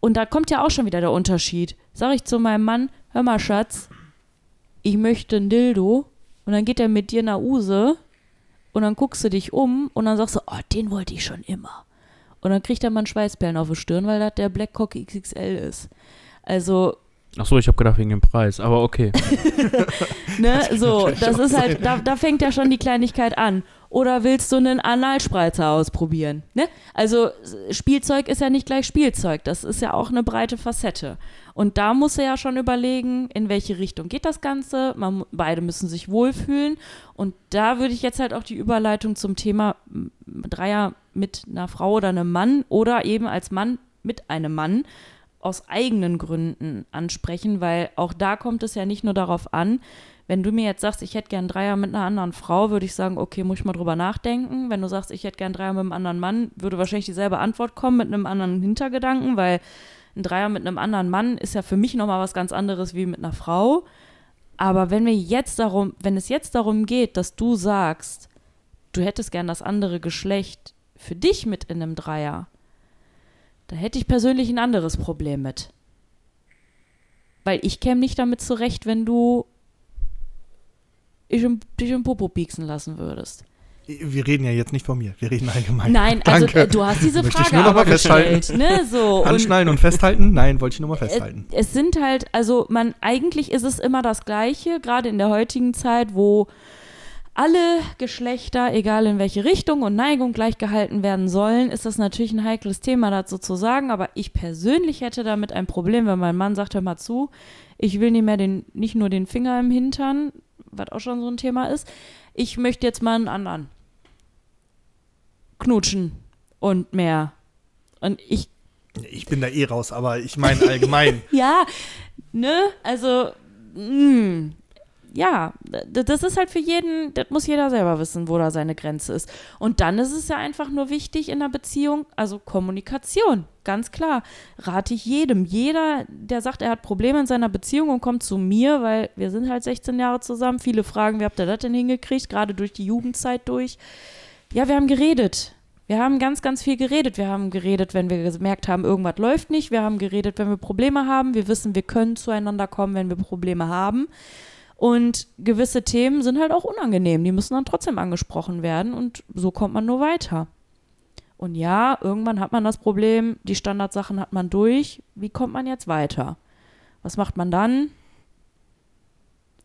[SPEAKER 3] Und da kommt ja auch schon wieder der Unterschied. Sag ich zu meinem Mann, hör mal, Schatz, ich möchte ein Dildo. Und dann geht er mit dir nach Use und dann guckst du dich um und dann sagst du, oh, den wollte ich schon immer. Und dann kriegt er mal einen Schweißperlen auf die Stirn, weil das der Blackcock XXL ist. Also
[SPEAKER 2] Ach so, ich habe gedacht wegen dem Preis, aber okay. [LAUGHS]
[SPEAKER 3] ne, so, das ist halt, da, da fängt ja schon die Kleinigkeit an. Oder willst du einen Analspreizer ausprobieren? Ne? Also Spielzeug ist ja nicht gleich Spielzeug, das ist ja auch eine breite Facette. Und da muss er ja schon überlegen, in welche Richtung geht das Ganze. Man, beide müssen sich wohlfühlen. Und da würde ich jetzt halt auch die Überleitung zum Thema Dreier mit einer Frau oder einem Mann oder eben als Mann mit einem Mann aus eigenen Gründen ansprechen, weil auch da kommt es ja nicht nur darauf an, wenn du mir jetzt sagst, ich hätte gern Dreier mit einer anderen Frau, würde ich sagen, okay, muss ich mal drüber nachdenken. Wenn du sagst, ich hätte gern Dreier mit einem anderen Mann, würde wahrscheinlich dieselbe Antwort kommen mit einem anderen Hintergedanken, weil ein Dreier mit einem anderen Mann ist ja für mich nochmal was ganz anderes wie mit einer Frau. Aber wenn wir jetzt darum, wenn es jetzt darum geht, dass du sagst, du hättest gern das andere Geschlecht für dich mit in einem Dreier, da hätte ich persönlich ein anderes Problem mit. Weil ich käme nicht damit zurecht, wenn du ich im, dich im Popo pieksen lassen würdest.
[SPEAKER 1] Wir reden ja jetzt nicht von mir, wir reden allgemein.
[SPEAKER 3] Nein, also äh, du hast diese
[SPEAKER 1] Möchte ich
[SPEAKER 3] Frage
[SPEAKER 1] nur noch
[SPEAKER 3] aber
[SPEAKER 1] mal
[SPEAKER 3] gestellt. Ne? So, und
[SPEAKER 1] Anschnallen und festhalten? Nein, wollte ich nur mal festhalten.
[SPEAKER 3] es sind halt, also man, eigentlich ist es immer das Gleiche, gerade in der heutigen Zeit, wo alle Geschlechter, egal in welche Richtung und Neigung gleich gehalten werden sollen, ist das natürlich ein heikles Thema dazu zu sagen. Aber ich persönlich hätte damit ein Problem, wenn mein Mann sagt, hör mal zu, ich will nicht mehr den, nicht nur den Finger im Hintern, was auch schon so ein Thema ist, ich möchte jetzt mal einen anderen. Knutschen und mehr. Und ich
[SPEAKER 1] Ich bin da eh raus, aber ich meine allgemein. [LAUGHS]
[SPEAKER 3] ja, ne, also, mh, ja, d- das ist halt für jeden, das muss jeder selber wissen, wo da seine Grenze ist. Und dann ist es ja einfach nur wichtig in einer Beziehung, also Kommunikation, ganz klar. Rate ich jedem. Jeder, der sagt, er hat Probleme in seiner Beziehung und kommt zu mir, weil wir sind halt 16 Jahre zusammen. Viele fragen, wie habt ihr das denn hingekriegt, gerade durch die Jugendzeit durch. Ja, wir haben geredet. Wir haben ganz, ganz viel geredet. Wir haben geredet, wenn wir gemerkt haben, irgendwas läuft nicht. Wir haben geredet, wenn wir Probleme haben. Wir wissen, wir können zueinander kommen, wenn wir Probleme haben. Und gewisse Themen sind halt auch unangenehm. Die müssen dann trotzdem angesprochen werden und so kommt man nur weiter. Und ja, irgendwann hat man das Problem, die Standardsachen hat man durch. Wie kommt man jetzt weiter? Was macht man dann?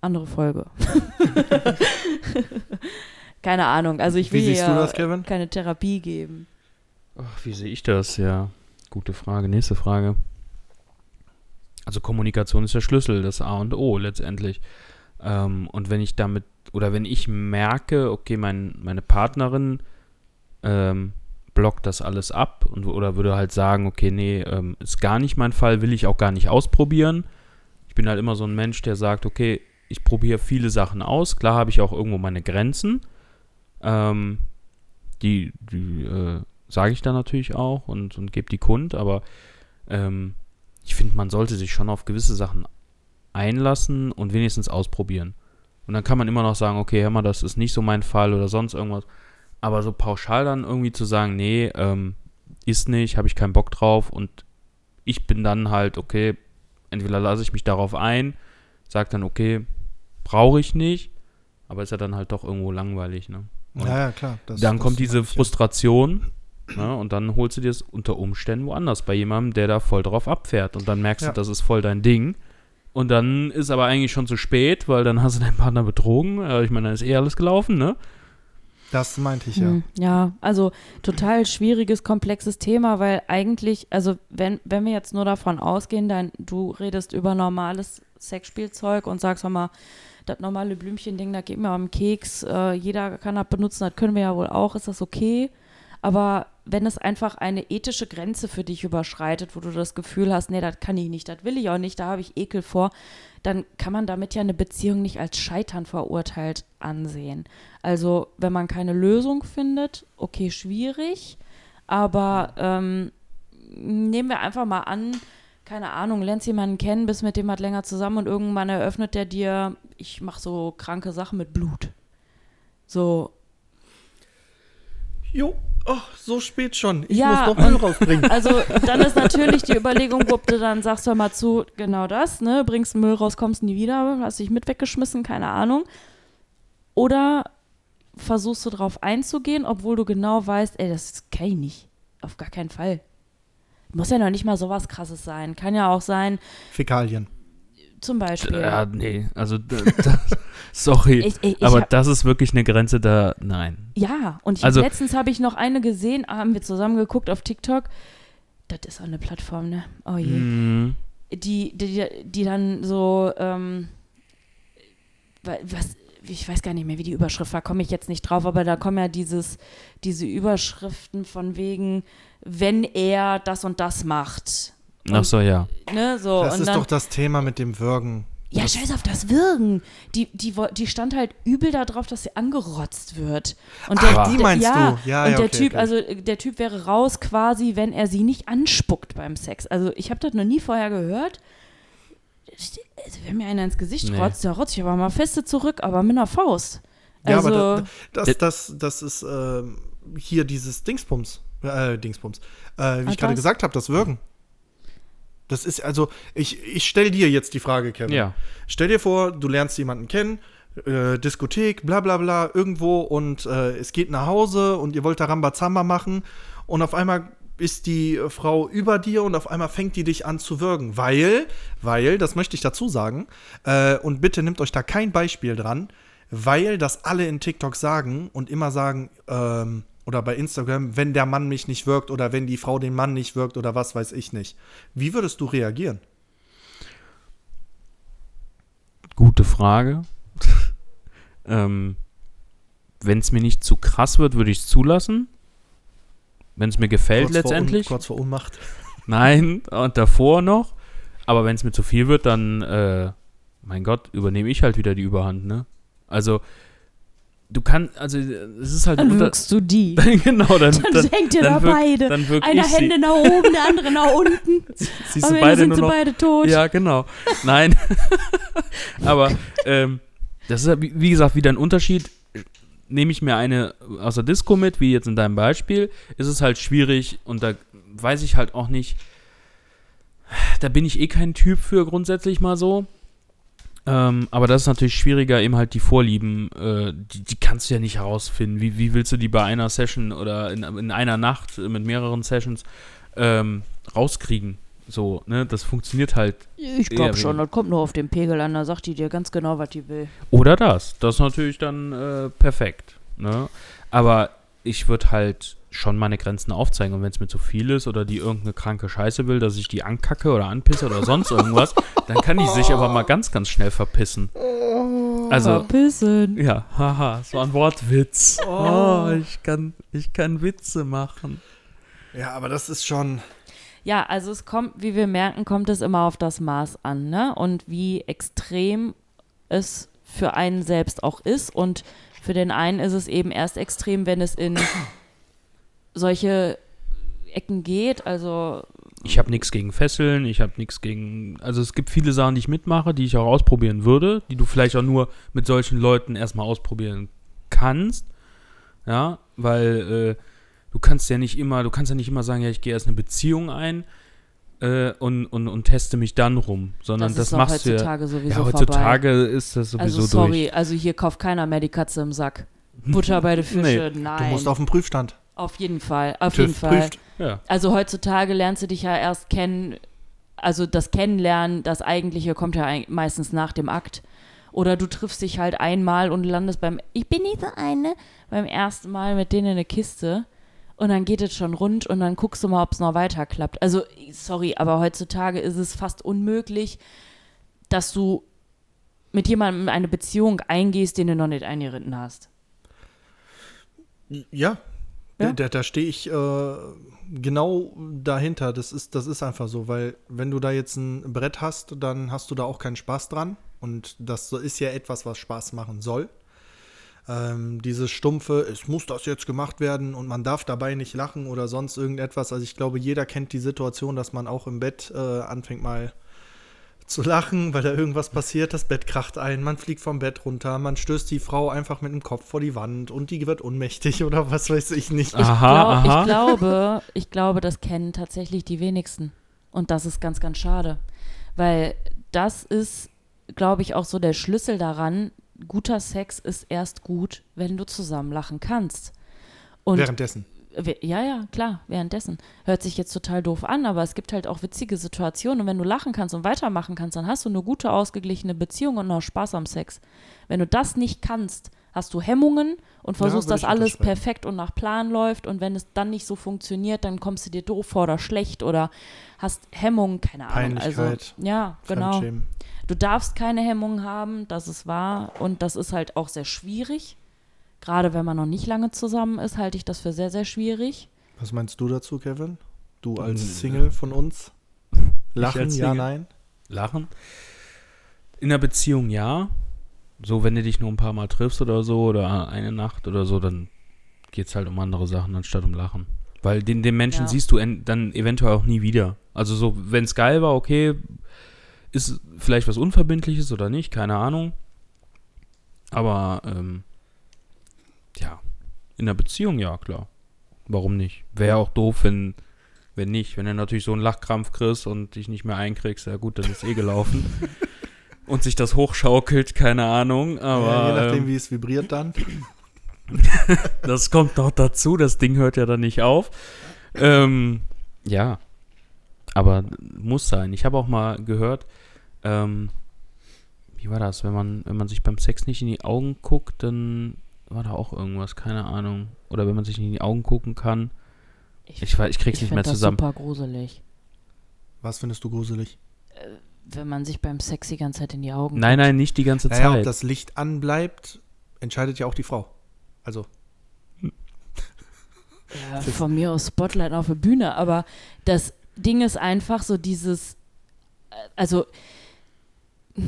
[SPEAKER 3] Andere Folge. [LAUGHS] [LAUGHS] Keine Ahnung. Also ich
[SPEAKER 1] Wie
[SPEAKER 3] will
[SPEAKER 1] siehst du
[SPEAKER 3] ja
[SPEAKER 1] das, Kevin?
[SPEAKER 3] keine Therapie geben.
[SPEAKER 2] Ach, wie sehe ich das? Ja, gute Frage. Nächste Frage. Also Kommunikation ist der Schlüssel, das A und O letztendlich. Ähm, und wenn ich damit, oder wenn ich merke, okay, mein, meine Partnerin ähm, blockt das alles ab und, oder würde halt sagen, okay, nee, ähm, ist gar nicht mein Fall, will ich auch gar nicht ausprobieren. Ich bin halt immer so ein Mensch, der sagt, okay, ich probiere viele Sachen aus. Klar habe ich auch irgendwo meine Grenzen. Ähm, die, die äh, sage ich dann natürlich auch und, und gebe die kund, aber ähm, ich finde, man sollte sich schon auf gewisse Sachen einlassen und wenigstens ausprobieren. Und dann kann man immer noch sagen, okay, hör mal, das ist nicht so mein Fall oder sonst irgendwas. Aber so pauschal dann irgendwie zu sagen, nee, ähm, ist nicht, habe ich keinen Bock drauf und ich bin dann halt, okay, entweder lasse ich mich darauf ein, sage dann, okay, brauche ich nicht, aber ist ja dann halt doch irgendwo langweilig, ne? Und
[SPEAKER 1] Ja, ja, klar. das-
[SPEAKER 2] dann
[SPEAKER 1] das
[SPEAKER 2] kommt diese. Frustration ne, und dann holst du dir es unter Umständen woanders bei jemandem, der da voll drauf abfährt und dann merkst
[SPEAKER 1] Ja.
[SPEAKER 2] du, das ist voll dein Ding und dann ist aber eigentlich schon zu spät, weil dann hast du deinen Partner betrogen. Ich meine, dann ist eh alles gelaufen, ne?
[SPEAKER 1] Das meinte ich ja.
[SPEAKER 3] Hm, ja, also total schwieriges, komplexes Thema, weil eigentlich, also wenn, wenn wir jetzt nur davon ausgehen, dann du redest über normales Sexspielzeug und sagst, hör mal, das normale Blümchen-Ding, da geht mir am Keks, äh, jeder kann das benutzen, das können wir ja wohl auch, ist das okay? Aber wenn es einfach eine ethische Grenze für dich überschreitet, wo du das Gefühl hast, nee, das kann ich nicht, das will ich auch nicht, da habe ich Ekel vor, dann kann man damit ja eine Beziehung nicht als Scheitern verurteilt ansehen. Also, wenn man keine Lösung findet, okay, schwierig, aber ähm, nehmen wir einfach mal an, keine Ahnung, lernst jemanden kennen, bist mit dem halt länger zusammen und irgendwann eröffnet der dir, ich mache so kranke Sachen mit Blut. So,
[SPEAKER 1] Jo, oh, so spät schon. Ich
[SPEAKER 3] Ja,
[SPEAKER 1] muss noch Müll
[SPEAKER 3] und-
[SPEAKER 1] rausbringen. [LAUGHS]
[SPEAKER 3] Also dann ist natürlich die Überlegung, ob du dann sagst, hör mal zu, genau das, ne? Bringst Müll raus, kommst nie wieder, hast dich mit weggeschmissen, keine Ahnung. Oder versuchst du darauf einzugehen, obwohl du genau weißt, ey, das kann ich nicht. Auf gar keinen Fall. Muss ja noch nicht mal sowas krasses sein. Kann ja auch sein,
[SPEAKER 1] Fäkalien.
[SPEAKER 3] zum Beispiel.
[SPEAKER 2] Ja, nee, also das, [LAUGHS] sorry,
[SPEAKER 3] Ich- ich- ich
[SPEAKER 2] aber
[SPEAKER 3] hab-
[SPEAKER 2] das ist wirklich eine Grenze da, nein.
[SPEAKER 3] Ja, und ich,
[SPEAKER 2] Also-
[SPEAKER 3] letztens habe ich noch eine gesehen, haben wir zusammen geguckt auf TikTok. Das ist auch eine Plattform, ne? Oh je.
[SPEAKER 2] Mhm.
[SPEAKER 3] die, die, die dann so, ähm, wa- was, ich weiß gar nicht mehr, wie die Überschrift war, komme ich jetzt nicht drauf, aber da kommen ja dieses, diese Überschriften von wegen, wenn er das und das macht.
[SPEAKER 2] Ach so, ja.
[SPEAKER 3] Ne, so,
[SPEAKER 1] Das
[SPEAKER 3] und
[SPEAKER 1] ist
[SPEAKER 3] dann,
[SPEAKER 1] doch das Thema mit dem Würgen.
[SPEAKER 3] ja,
[SPEAKER 1] Das-
[SPEAKER 3] scheiß auf das Wirken. Die, die, die stand halt übel darauf, dass sie angerotzt wird. Und
[SPEAKER 1] Ach, die meinst
[SPEAKER 3] ja,
[SPEAKER 1] du? Ja,
[SPEAKER 3] und
[SPEAKER 1] ja,
[SPEAKER 3] der
[SPEAKER 1] okay,
[SPEAKER 3] Typ,
[SPEAKER 1] okay.
[SPEAKER 3] also der Typ wäre raus quasi, wenn er sie nicht anspuckt beim Sex. Also ich habe das noch nie vorher gehört. Also, wenn mir einer ins Gesicht
[SPEAKER 2] Nee.
[SPEAKER 3] rotzt, dann rotzt ich aber mal feste zurück, aber mit einer Faust.
[SPEAKER 1] Ja,
[SPEAKER 3] Also,
[SPEAKER 1] aber da, das, das, das ist ähm, hier dieses Dingsbums. Äh, Dingsbums. Äh, wie
[SPEAKER 3] Ah,
[SPEAKER 1] ich gerade
[SPEAKER 3] das?
[SPEAKER 1] gesagt habe, das Würgen. Das ist also, ich, ich stell dir jetzt die Frage, Kevin.
[SPEAKER 2] Ja.
[SPEAKER 1] Stell dir vor, du lernst jemanden kennen, äh, Diskothek, bla bla bla, irgendwo und äh, es geht nach Hause und ihr wollt da Rambazamba machen und auf einmal ist die äh, Frau über dir und auf einmal fängt die dich an zu würgen, weil, weil, das möchte ich dazu sagen, äh, und bitte nehmt euch da kein Beispiel dran, weil das alle in TikTok sagen und immer sagen, ähm, oder bei Instagram, wenn der Mann mich nicht wirkt oder wenn die Frau den Mann nicht wirkt oder was weiß ich nicht. Wie würdest du reagieren?
[SPEAKER 2] Gute Frage. [LAUGHS] ähm, Wenn es mir nicht zu krass wird, würde ich es zulassen. Wenn es mir gefällt
[SPEAKER 1] Kurz vor
[SPEAKER 2] letztendlich.
[SPEAKER 1] kurz vor Unmacht.
[SPEAKER 2] Nein, und davor noch. Aber wenn es mir zu viel wird, dann, äh, mein Gott, übernehme ich halt wieder die Überhand, ne? Also, du kannst, also, es ist halt
[SPEAKER 3] dann wirkst du die. [LAUGHS]
[SPEAKER 2] genau, dann,
[SPEAKER 3] Dann,
[SPEAKER 2] dann,
[SPEAKER 3] hängt ihr
[SPEAKER 2] dann
[SPEAKER 3] da beide.
[SPEAKER 2] dann wirk
[SPEAKER 3] Einer
[SPEAKER 2] ich sie.
[SPEAKER 3] Hände nach oben, der andere nach [LAUGHS] unten.
[SPEAKER 2] Siehst
[SPEAKER 3] Am
[SPEAKER 2] du
[SPEAKER 3] Ende
[SPEAKER 2] beide
[SPEAKER 3] sind
[SPEAKER 2] nur
[SPEAKER 3] sie
[SPEAKER 2] noch.
[SPEAKER 3] beide tot.
[SPEAKER 2] Ja, genau. Nein. [LAUGHS] Aber ähm, das ist ja, wie, wie gesagt, wieder ein Unterschied. Nehme ich mir eine aus der Disco mit, wie jetzt in deinem Beispiel, ist es halt schwierig und da weiß ich halt auch nicht. Da bin ich eh kein Typ für grundsätzlich mal so. Ähm, aber das ist natürlich schwieriger, eben halt die Vorlieben, äh, die, die kannst du ja nicht herausfinden. Wie, wie willst du die bei einer Session oder in, in einer Nacht mit mehreren Sessions ähm, rauskriegen? So, ne, das funktioniert halt
[SPEAKER 3] Ich glaube schon, das kommt nur auf den Pegel an, da sagt die dir ganz genau, was die will.
[SPEAKER 2] Oder das. Das ist natürlich dann äh, perfekt. Ne? Aber ich würde halt schon meine Grenzen aufzeigen. Und wenn es mir zu viel ist oder die irgendeine kranke Scheiße will, dass ich die ankacke oder anpisse oder sonst [LAUGHS] irgendwas, dann kann die sich aber mal ganz, ganz schnell verpissen. Also,
[SPEAKER 3] Verpissen.
[SPEAKER 2] ja, haha, war ein Wortwitz. Oh, ich kann, ich kann Witze machen.
[SPEAKER 1] Ja, aber das ist schon.
[SPEAKER 3] Ja, also es kommt, wie wir merken, kommt es immer auf das Maß an, ne? Und wie extrem es für einen selbst auch ist. Und für den einen ist es eben erst extrem, wenn es in [COUGHS] solche Ecken geht. Also
[SPEAKER 2] Ich habe nichts gegen Fesseln, ich habe nichts gegen. Also es gibt viele Sachen, die ich mitmache, die ich auch ausprobieren würde, die du vielleicht auch nur mit solchen Leuten erstmal ausprobieren kannst. Ja, weil äh, du kannst ja nicht immer, du kannst ja nicht immer sagen, ja, ich gehe erst eine Beziehung ein äh, und, und, und teste mich dann rum, sondern
[SPEAKER 3] das,
[SPEAKER 2] das, machst du ja.
[SPEAKER 3] heutzutage sowieso
[SPEAKER 2] Ja,
[SPEAKER 3] vorbei.
[SPEAKER 2] heutzutage ist das sowieso
[SPEAKER 3] Also sorry,
[SPEAKER 2] durch.
[SPEAKER 3] also hier kauft keiner mehr die Katze im Sack. Butter bei den [LAUGHS] Fische, nein.
[SPEAKER 1] Du musst auf den Prüfstand.
[SPEAKER 3] auf jeden Fall, auf
[SPEAKER 1] TÜV
[SPEAKER 3] jeden Fall.
[SPEAKER 1] prüft.
[SPEAKER 2] Ja.
[SPEAKER 3] Also heutzutage lernst du dich ja erst kennen, also das Kennenlernen, das eigentliche kommt ja meistens nach dem Akt. Oder du triffst dich halt einmal und landest beim, ich bin nicht so eine, beim ersten Mal mit denen in eine Kiste. Und dann geht es schon rund und dann guckst du mal, ob es noch weiter klappt. Also, sorry, aber heutzutage ist es fast unmöglich, dass du mit jemandem eine Beziehung eingehst, den du noch nicht eingeritten hast.
[SPEAKER 1] Ja.
[SPEAKER 3] Ja?
[SPEAKER 1] Da, da stehe ich äh, genau dahinter. Das ist, das ist einfach so, weil wenn du da jetzt ein Brett hast, dann hast du da auch keinen Spaß dran. Und das ist ja etwas, was Spaß machen soll. Ähm, dieses stumpfe, es muss das jetzt gemacht werden und man darf dabei nicht lachen oder sonst irgendetwas. Also ich glaube, jeder kennt die Situation, dass man auch im Bett äh, anfängt mal zu lachen, weil da irgendwas passiert, das Bett kracht ein, man fliegt vom Bett runter, man stößt die Frau einfach mit dem Kopf vor die Wand und die wird ohnmächtig [LAUGHS] oder was weiß ich nicht.
[SPEAKER 2] Aha,
[SPEAKER 3] Glaub,
[SPEAKER 2] aha.
[SPEAKER 3] ich glaube, ich glaube, das kennen tatsächlich die wenigsten. Und das ist ganz, ganz schade. Weil das ist, glaube ich, auch so der Schlüssel daran, guter Sex ist erst gut, wenn du zusammen lachen kannst. Und
[SPEAKER 1] Währenddessen.
[SPEAKER 3] Ja, ja, klar, währenddessen. Hört sich jetzt total doof an, aber es gibt halt auch witzige Situationen und wenn du lachen kannst und weitermachen kannst, dann hast du eine gute, ausgeglichene Beziehung und noch Spaß am Sex. Wenn du das nicht kannst, hast du Hemmungen und versuchst,
[SPEAKER 1] würde
[SPEAKER 3] dass alles perfekt und nach Plan läuft und wenn es dann nicht so funktioniert, dann kommst du dir doof vor oder schlecht oder hast Hemmungen, keine Ahnung. Also,
[SPEAKER 1] Peinlichkeit,
[SPEAKER 3] ja, genau. Du darfst keine Hemmungen haben, das ist wahr. Und das ist halt auch sehr schwierig. Gerade wenn man noch nicht lange zusammen ist, halte ich das für sehr, sehr schwierig.
[SPEAKER 1] Was meinst du dazu, Kevin? Du als Single von uns? Lachen, ja, nein?
[SPEAKER 2] Lachen. In der Beziehung ja. So, wenn du dich nur ein paar Mal triffst oder so, oder eine Nacht oder so, dann geht es halt um andere Sachen anstatt um Lachen. Weil den, den Menschen
[SPEAKER 3] Ja.
[SPEAKER 2] siehst du dann eventuell auch nie wieder. Also so, wenn es geil war, okay, ist vielleicht was Unverbindliches oder nicht, keine Ahnung. Aber ähm, ja, in der Beziehung ja, klar. Warum nicht? Wäre auch doof, wenn, wenn nicht. Wenn du natürlich so einen Lachkrampf kriegst und dich nicht mehr einkriegst, ja gut, dann ist eh gelaufen. [LAUGHS] und sich das hochschaukelt, keine Ahnung. Aber
[SPEAKER 1] ja, je nachdem,
[SPEAKER 2] ähm,
[SPEAKER 1] wie es vibriert dann. [LAUGHS]
[SPEAKER 2] das kommt noch dazu, das Ding hört ja dann nicht auf. Ähm, ja, aber muss sein. Ich habe auch mal gehört, ähm, wie war das, wenn man, wenn man sich beim Sex nicht in die Augen guckt, dann war da auch irgendwas, keine Ahnung. Oder wenn man sich nicht in die Augen gucken kann. Ich, weiß, ich krieg's
[SPEAKER 3] ich
[SPEAKER 2] nicht mehr
[SPEAKER 3] das
[SPEAKER 2] zusammen.
[SPEAKER 3] super gruselig.
[SPEAKER 1] Was findest du gruselig?
[SPEAKER 3] Wenn man sich beim Sex die ganze Zeit in die Augen
[SPEAKER 2] Nein, nein, nicht die ganze
[SPEAKER 1] Naja, ob
[SPEAKER 2] Zeit.
[SPEAKER 1] das Licht anbleibt, entscheidet ja auch die Frau. Also,
[SPEAKER 3] Ja, von mir aus Spotlight auf der Bühne, aber das Ding ist einfach so dieses, äh, also [LAUGHS]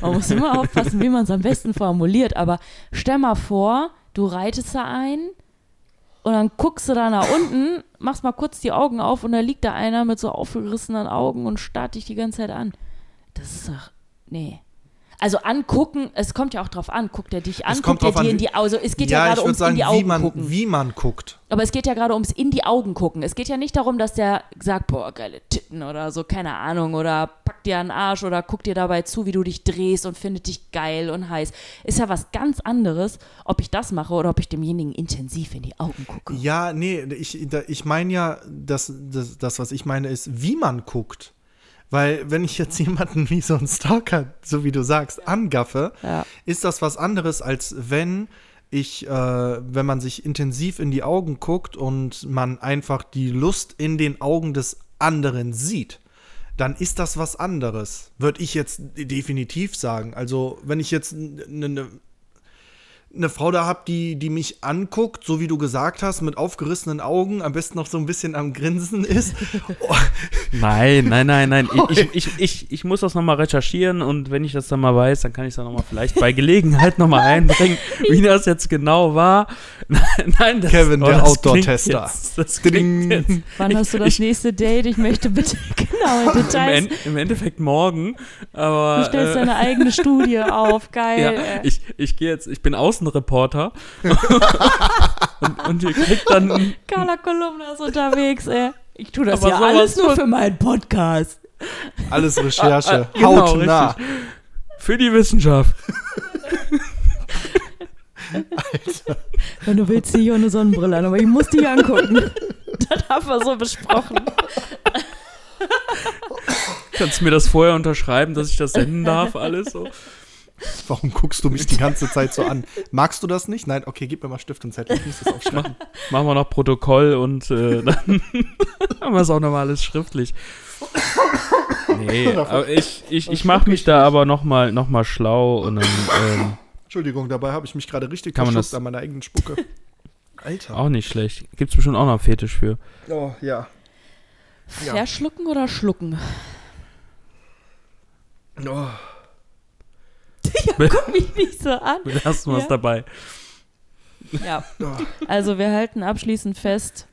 [SPEAKER 3] man muss immer aufpassen, wie man es am besten formuliert, aber stell mal vor, du reitest da ein und dann guckst du da nach unten, machst mal kurz die Augen auf und da liegt da einer mit so aufgerissenen Augen und starrt dich die ganze Zeit an. Das ist doch, nee. Also angucken, es kommt ja auch drauf an, guckt er dich an, guckt er
[SPEAKER 1] drauf an,
[SPEAKER 3] dir in
[SPEAKER 1] wie-
[SPEAKER 3] die Augen, also es geht ja,
[SPEAKER 1] ja,
[SPEAKER 3] gerade ums in
[SPEAKER 1] sagen,
[SPEAKER 3] die
[SPEAKER 1] wie
[SPEAKER 3] Augen
[SPEAKER 1] man,
[SPEAKER 3] gucken.
[SPEAKER 1] wie man guckt.
[SPEAKER 3] Aber es geht ja gerade ums in die Augen gucken. Es geht ja nicht darum, dass der sagt, boah, geile Titten oder so, keine Ahnung, oder packt dir an den Arsch oder guckt dir dabei zu, wie du dich drehst und findet dich geil und heiß. Ist ja was ganz anderes, ob ich das mache oder ob ich demjenigen intensiv in die Augen gucke.
[SPEAKER 1] Ja, nee, ich, ich meine ja, das, das, das, was ich meine, ist, wie man guckt. Weil, wenn ich jetzt jemanden wie so ein Stalker, so wie du sagst, angaffe,
[SPEAKER 3] Ja.
[SPEAKER 1] ist das was anderes, als wenn ich, äh, wenn man sich intensiv in die Augen guckt und man einfach die Lust in den Augen des anderen sieht. Dann ist das was anderes, würde ich jetzt definitiv sagen. Also, wenn ich jetzt eine ne, eine Frau da habe, die, die mich anguckt, so wie du gesagt hast, mit aufgerissenen Augen, am besten noch so ein bisschen am Grinsen ist. Oh, [LAUGHS]
[SPEAKER 2] Nein, nein, nein, nein. Ich, ich, ich, ich, ich muss das nochmal recherchieren und wenn ich das dann mal weiß, dann kann ich es dann nochmal vielleicht bei Gelegenheit nochmal einbringen, wie [LAUGHS] das jetzt genau war. [LAUGHS] Nein, nein das,
[SPEAKER 1] Kevin,
[SPEAKER 2] oh,
[SPEAKER 1] der Outdoor-Tester.
[SPEAKER 2] klingt jetzt- Das klingt jetzt
[SPEAKER 3] Wann hast du das
[SPEAKER 2] Ich-
[SPEAKER 3] nächste Date? Ich möchte bitte genaue
[SPEAKER 2] im,
[SPEAKER 3] Details.
[SPEAKER 2] End, im Endeffekt morgen, aber
[SPEAKER 3] Du stellst
[SPEAKER 2] äh,
[SPEAKER 3] deine eigene Studie auf, geil.
[SPEAKER 2] ja, ich, ich gehe jetzt, ich bin Außenreporter [LAUGHS] und, und ihr kriegt dann
[SPEAKER 3] Carla Kolumna ist unterwegs, ey. Ich tue das
[SPEAKER 2] Aber
[SPEAKER 3] ja alles nur für meinen Podcast.
[SPEAKER 1] alles [LAUGHS] Recherche,
[SPEAKER 2] Ah, genau,
[SPEAKER 1] hautnah.
[SPEAKER 2] richtig. für die Wissenschaft.
[SPEAKER 3] Wenn du willst, zieh ich auch eine Sonnenbrille an, aber ich muss die angucken. [LAUGHS] Das haben wir so besprochen.
[SPEAKER 2] Kannst du mir das vorher unterschreiben, dass ich das senden darf, alles so? [LAUGHS]
[SPEAKER 1] Warum guckst du mich die ganze Zeit so an? [LAUGHS] Magst du das nicht? Nein, okay, gib mir mal Stift und Zettel, ich muss das aufschreiben. [LAUGHS]
[SPEAKER 2] Machen wir noch Protokoll und äh, dann haben wir es auch nochmal alles schriftlich. Nee, aber ich, ich, ich mache mich da aber nochmal noch mal schlau und dann ähm,
[SPEAKER 1] Entschuldigung, dabei habe ich mich gerade richtig
[SPEAKER 2] Kann man
[SPEAKER 1] verschluckt
[SPEAKER 2] das-
[SPEAKER 1] an meiner eigenen Spucke. Alter.
[SPEAKER 2] auch nicht schlecht. Gibt's bestimmt auch noch einen Fetisch für.
[SPEAKER 1] Oh, ja. Ja.
[SPEAKER 3] Verschlucken oder schlucken?
[SPEAKER 1] Oh.
[SPEAKER 3] Guck mich nicht so an.
[SPEAKER 2] Wir lassen was
[SPEAKER 3] Ja.
[SPEAKER 2] dabei.
[SPEAKER 3] Ja, also wir halten abschließend fest.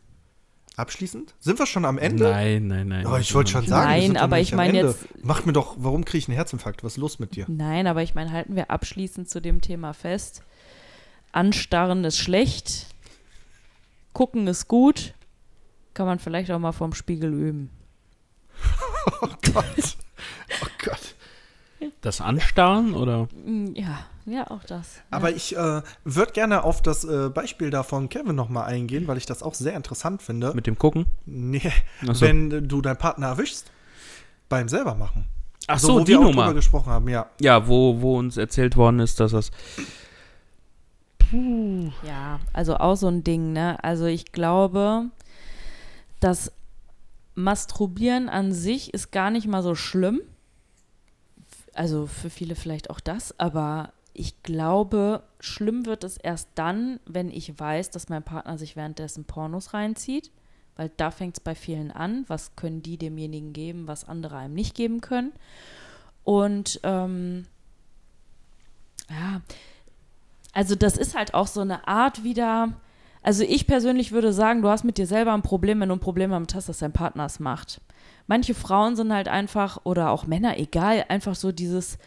[SPEAKER 1] Abschließend? Sind wir schon am Ende?
[SPEAKER 2] Nein, nein, nein.
[SPEAKER 1] Oh, ich wollte schon
[SPEAKER 3] Nein,
[SPEAKER 1] sagen, wir sind doch
[SPEAKER 3] aber ich meine jetzt-
[SPEAKER 1] Macht mir doch, warum kriege ich einen Herzinfarkt? Was ist los mit dir?
[SPEAKER 3] Nein, aber ich meine, halten wir abschließend zu dem Thema fest. Anstarren ist schlecht. Gucken ist gut. Kann man vielleicht auch mal vorm Spiegel üben. [LAUGHS]
[SPEAKER 1] Oh Gott. Oh Gott.
[SPEAKER 2] Das Anstarren oder?
[SPEAKER 3] Mm, Ja, ja, auch das.
[SPEAKER 1] Aber
[SPEAKER 3] ja.
[SPEAKER 1] ich äh, würde gerne auf das äh, Beispiel da von Kevin nochmal eingehen, weil ich das auch sehr interessant finde.
[SPEAKER 2] Mit dem Gucken?
[SPEAKER 1] Nee,
[SPEAKER 2] so.
[SPEAKER 1] wenn du deinen Partner erwischst, beim selber machen.
[SPEAKER 2] Ach
[SPEAKER 1] So,
[SPEAKER 2] so,
[SPEAKER 1] wo
[SPEAKER 2] die
[SPEAKER 1] wir auch
[SPEAKER 2] Nummer.
[SPEAKER 1] drüber gesprochen haben, ja.
[SPEAKER 2] Ja, wo, wo uns erzählt worden ist, dass das.
[SPEAKER 3] Ja, also auch so ein Ding, ne? Also ich glaube, das Masturbieren an sich ist gar nicht mal so schlimm. Also für viele vielleicht auch das, aber ich glaube, schlimm wird es erst dann, wenn ich weiß, dass mein Partner sich währenddessen Pornos reinzieht. Weil da fängt es bei vielen an. Was können die demjenigen geben, was andere einem nicht geben können? Und ähm, ja, also das ist halt auch so eine Art wieder. Also ich persönlich würde sagen, du hast mit dir selber ein Problem, wenn du ein Problem damit hast, dass dein Partner es macht. Manche Frauen sind halt einfach, oder auch Männer, egal, einfach so dieses,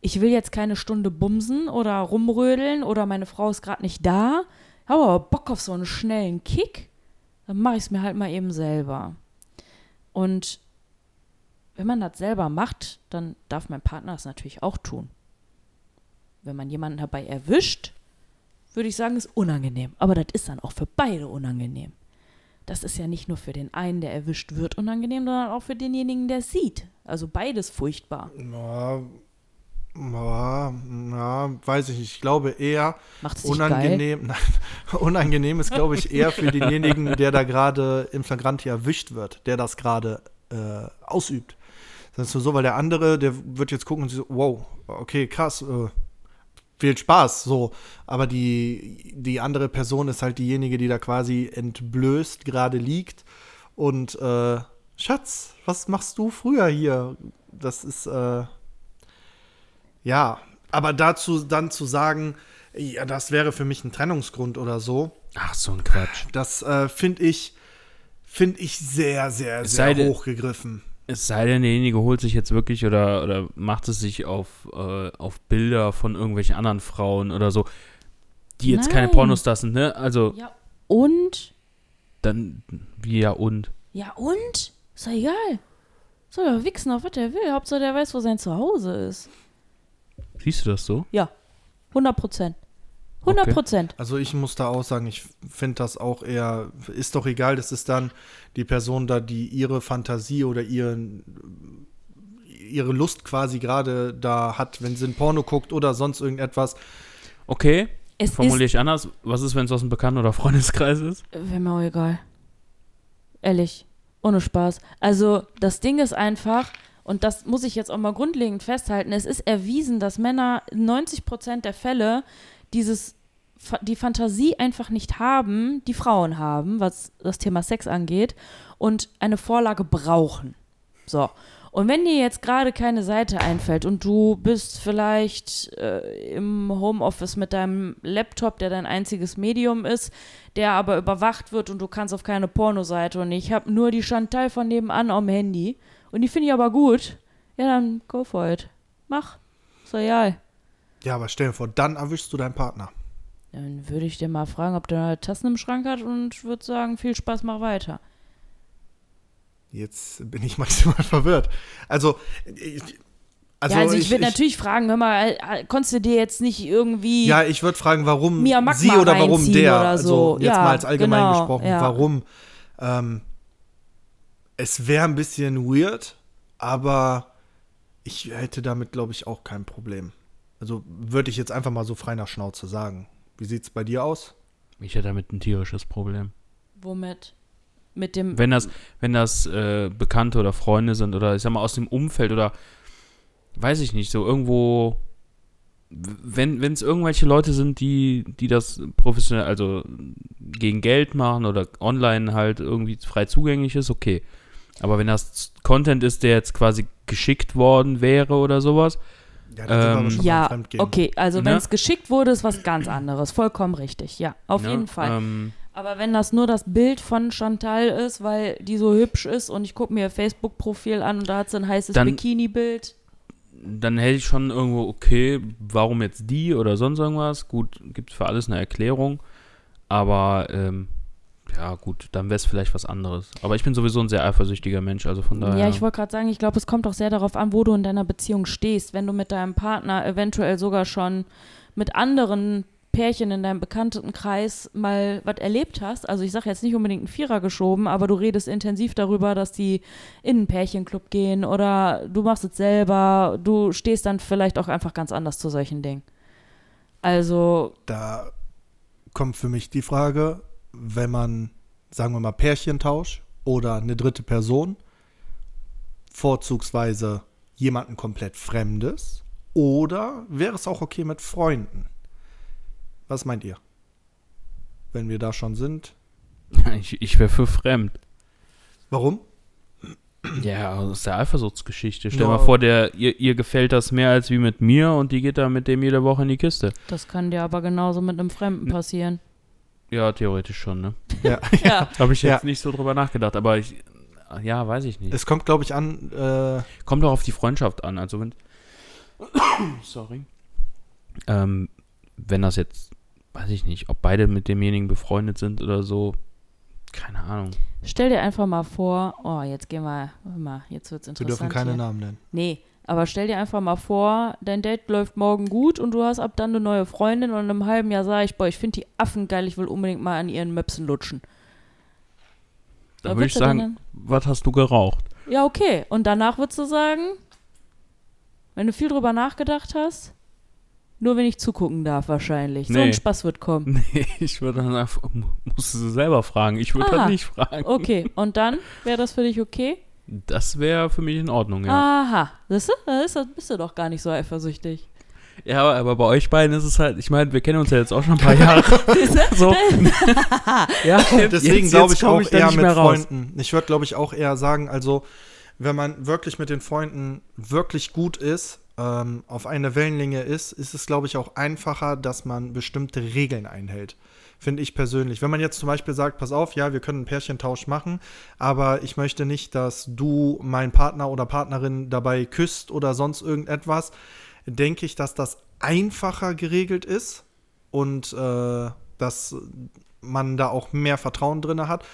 [SPEAKER 3] ich will jetzt keine Stunde bumsen oder rumrödeln oder meine Frau ist gerade nicht da, aber Bock auf so einen schnellen Kick, dann mache ich es mir halt mal eben selber. Und wenn man das selber macht, dann darf mein Partner es natürlich auch tun. Wenn man jemanden dabei erwischt, würde ich sagen, ist unangenehm. Aber das ist dann auch für beide unangenehm. Das ist ja nicht nur für den einen, der erwischt wird, unangenehm, sondern auch für denjenigen, der es sieht. Also beides furchtbar.
[SPEAKER 1] Ja, ja, ja, weiß ich nicht. Ich glaube eher unangenehm. Nein, [LAUGHS] unangenehm ist, glaube ich, eher für [LAUGHS] denjenigen, der da gerade im Flagranti erwischt wird, der das gerade äh, ausübt. Das ist nur so, weil der andere, der wird jetzt gucken und so, wow, okay, krass, äh, viel Spaß, so. Aber die, die andere Person ist halt diejenige, die da quasi entblößt gerade liegt. Und äh, Schatz, was machst du früher hier? Das ist, äh, ja, aber dazu dann zu sagen, ja, das wäre für mich ein Trennungsgrund oder so,
[SPEAKER 2] Ach, so ein Quatsch.
[SPEAKER 1] das äh, finde ich, finde ich sehr, sehr, sehr hochgegriffen.
[SPEAKER 2] Es sei denn, derjenige holt sich jetzt wirklich oder, oder macht es sich auf, äh, auf Bilder von irgendwelchen anderen Frauen oder so, die jetzt keine
[SPEAKER 3] Nein.
[SPEAKER 2] Pornostars sind, ne? Also,
[SPEAKER 3] Ja, und?
[SPEAKER 2] dann, wie ja und.
[SPEAKER 3] Ja, und? Ist doch egal. Soll ja wichsen, auf was er will. Hauptsache, der weiß, wo sein Zuhause ist.
[SPEAKER 2] Siehst du das so?
[SPEAKER 3] Ja, 100 Prozent. 100 Prozent.
[SPEAKER 1] Also ich muss da auch sagen, ich finde das auch eher, ist doch egal, das ist dann die Person da, die ihre Fantasie oder ihren, ihre Lust quasi gerade da hat, wenn sie ein Porno guckt oder sonst irgendetwas.
[SPEAKER 2] Okay,
[SPEAKER 3] Es
[SPEAKER 2] formuliere ich anders. Was ist, wenn es aus einem Bekannten- oder Freundeskreis ist?
[SPEAKER 3] Wäre mir auch egal. Ehrlich. Ohne Spaß. Also, das Ding ist einfach, und das muss ich jetzt auch mal grundlegend festhalten, es ist erwiesen, dass Männer in 90 Prozent der Fälle dieses, die Fantasie einfach nicht haben, die Frauen haben, was das Thema Sex angeht, und eine Vorlage brauchen. So. Und wenn dir jetzt gerade keine Seite einfällt und du bist vielleicht äh, im Homeoffice mit deinem Laptop, der dein einziges Medium ist, der aber überwacht wird und du kannst auf keine Pornoseite und ich habe nur die Chantal von nebenan am Handy und die finde ich aber gut, ja dann go for it. Mach. Ist doch egal.
[SPEAKER 1] Ja, aber stell dir vor, dann erwischst du deinen Partner.
[SPEAKER 3] Dann würde ich dir mal fragen, ob der Tassen im Schrank hat und würde sagen, viel Spaß, mach weiter.
[SPEAKER 1] Jetzt bin ich [LAUGHS] maximal verwirrt. Also, ich, also,
[SPEAKER 3] ja, also ich, würde natürlich fragen, hör mal, äh, konntest du dir jetzt nicht irgendwie.
[SPEAKER 1] Ja, ich würde fragen, warum sie oder warum der.
[SPEAKER 3] oder so.
[SPEAKER 1] Also jetzt
[SPEAKER 3] Ja,
[SPEAKER 1] mal als allgemein
[SPEAKER 3] genau,
[SPEAKER 1] gesprochen,
[SPEAKER 3] ja.
[SPEAKER 1] warum. Ähm, es wäre ein bisschen weird, aber ich hätte damit, glaube ich, auch kein Problem. Also würde ich jetzt einfach mal so frei nach Schnauze sagen. Wie sieht's bei dir aus?
[SPEAKER 2] Ich hätte damit ein tierisches Problem.
[SPEAKER 3] Womit? Mit dem.
[SPEAKER 2] Wenn das, wenn das äh, Bekannte oder Freunde sind oder ich sag mal aus dem Umfeld oder weiß ich nicht, so irgendwo, wenn es irgendwelche Leute sind, die, die das professionell, also gegen Geld machen oder online halt irgendwie frei zugänglich ist, okay. Aber wenn das Content ist, der jetzt quasi geschickt worden wäre oder sowas,
[SPEAKER 1] Ja, aber
[SPEAKER 2] Ähm,
[SPEAKER 1] schon
[SPEAKER 3] Ja, okay, also
[SPEAKER 2] Ne?
[SPEAKER 3] wenn es geschickt wurde, ist was ganz anderes. Vollkommen richtig, ja, auf
[SPEAKER 2] ne?
[SPEAKER 3] jeden Fall.
[SPEAKER 2] Ähm,
[SPEAKER 3] Aber wenn das nur das Bild von Chantal ist, weil die so hübsch ist und ich gucke mir ihr Facebook-Profil an und da hat sie ein heißes Bikini-Bild.
[SPEAKER 2] dann hätte ich schon irgendwo, okay, warum jetzt die oder sonst irgendwas? Gut, gibt es für alles eine Erklärung. Aber, ähm, ja, gut, dann wäre es vielleicht was anderes. Aber ich bin sowieso ein sehr eifersüchtiger Mensch, also von daher.
[SPEAKER 3] Ja, ich wollte gerade sagen, ich glaube, es kommt auch sehr darauf an, wo du in deiner Beziehung stehst. Wenn du mit deinem Partner eventuell sogar schon mit anderen Pärchen in deinem Bekanntenkreis mal was erlebt hast, also ich sage jetzt nicht unbedingt einen Vierer geschoben, aber du redest intensiv darüber, dass die in einen Pärchenclub gehen oder du machst es selber, du stehst dann vielleicht auch einfach ganz anders zu solchen Dingen. Also,
[SPEAKER 1] Da kommt für mich die Frage, wenn man, sagen wir mal, Pärchentausch oder eine dritte Person, vorzugsweise jemanden komplett Fremdes, oder wäre es auch okay mit Freunden? Was meint ihr? Wenn wir da schon sind. [LAUGHS]
[SPEAKER 2] ich, ich wäre für fremd.
[SPEAKER 1] Warum?
[SPEAKER 2] Ja, aus der Eifersuchtsgeschichte. Stell
[SPEAKER 1] Ja.
[SPEAKER 2] mal vor, der, ihr, ihr gefällt das mehr als wie mit mir und die geht da mit dem jede Woche in die Kiste.
[SPEAKER 3] das kann dir aber genauso mit einem Fremden passieren.
[SPEAKER 2] Ja, theoretisch schon, ne?
[SPEAKER 1] Ja.
[SPEAKER 3] Ja. [LAUGHS]
[SPEAKER 2] Habe ich jetzt
[SPEAKER 1] Ja.
[SPEAKER 2] nicht so drüber nachgedacht, aber ich, ja, weiß ich nicht.
[SPEAKER 1] Es kommt, glaube ich, an, äh,
[SPEAKER 2] Kommt doch auf die Freundschaft an. Also wenn. [COUGHS] Sorry. Ähm, wenn das jetzt, weiß ich nicht, ob beide mit demjenigen befreundet sind oder so, keine Ahnung.
[SPEAKER 3] Stell dir einfach mal vor, oh, jetzt gehen wir, mal, jetzt wird's
[SPEAKER 1] wir
[SPEAKER 3] interessant.
[SPEAKER 1] dürfen keine
[SPEAKER 3] hier.
[SPEAKER 1] Namen nennen.
[SPEAKER 3] Nee, aber stell dir einfach mal vor, dein Date läuft morgen gut und du hast ab dann eine neue Freundin und in einem halben Jahr sage ich, boah, ich finde die Affen geil, ich will unbedingt mal an ihren Möpsen lutschen.
[SPEAKER 2] Da würde ich sagen,
[SPEAKER 3] denn
[SPEAKER 2] was hast du geraucht?
[SPEAKER 3] Ja, okay. Und danach würdest du sagen, wenn du viel drüber nachgedacht hast, nur wenn ich zugucken darf wahrscheinlich. So
[SPEAKER 2] Nee.
[SPEAKER 3] ein Spaß wird kommen. [LAUGHS]
[SPEAKER 2] Nee, ich würde dann einfach, musst du sie selber fragen. Ich würde dann nicht fragen.
[SPEAKER 3] Okay, und dann wäre das für dich okay?
[SPEAKER 2] Das wäre für mich in Ordnung, ja.
[SPEAKER 3] Aha, siehst du, da ist, bist du doch gar nicht so eifersüchtig.
[SPEAKER 2] Ja, aber, aber bei euch beiden ist es halt, ich meine, wir kennen uns ja jetzt auch schon ein paar Jahre. [LAUGHS] [LAUGHS] so. [LAUGHS] ja,
[SPEAKER 1] Deswegen glaube ich auch eher
[SPEAKER 2] nicht
[SPEAKER 1] mit
[SPEAKER 2] mehr raus.
[SPEAKER 1] Freunden. Ich würde, glaube ich, auch eher sagen, also, wenn man wirklich mit den Freunden wirklich gut ist, ähm, auf einer Wellenlänge ist, ist es, glaube ich, auch einfacher, dass man bestimmte Regeln einhält. Finde ich persönlich. Wenn man jetzt zum Beispiel sagt, pass auf, ja, wir können einen Pärchentausch machen, aber ich möchte nicht, dass du meinen Partner oder Partnerin dabei küsst oder sonst irgendetwas, denke ich, dass das einfacher geregelt ist und äh, dass man da auch mehr Vertrauen drin hat.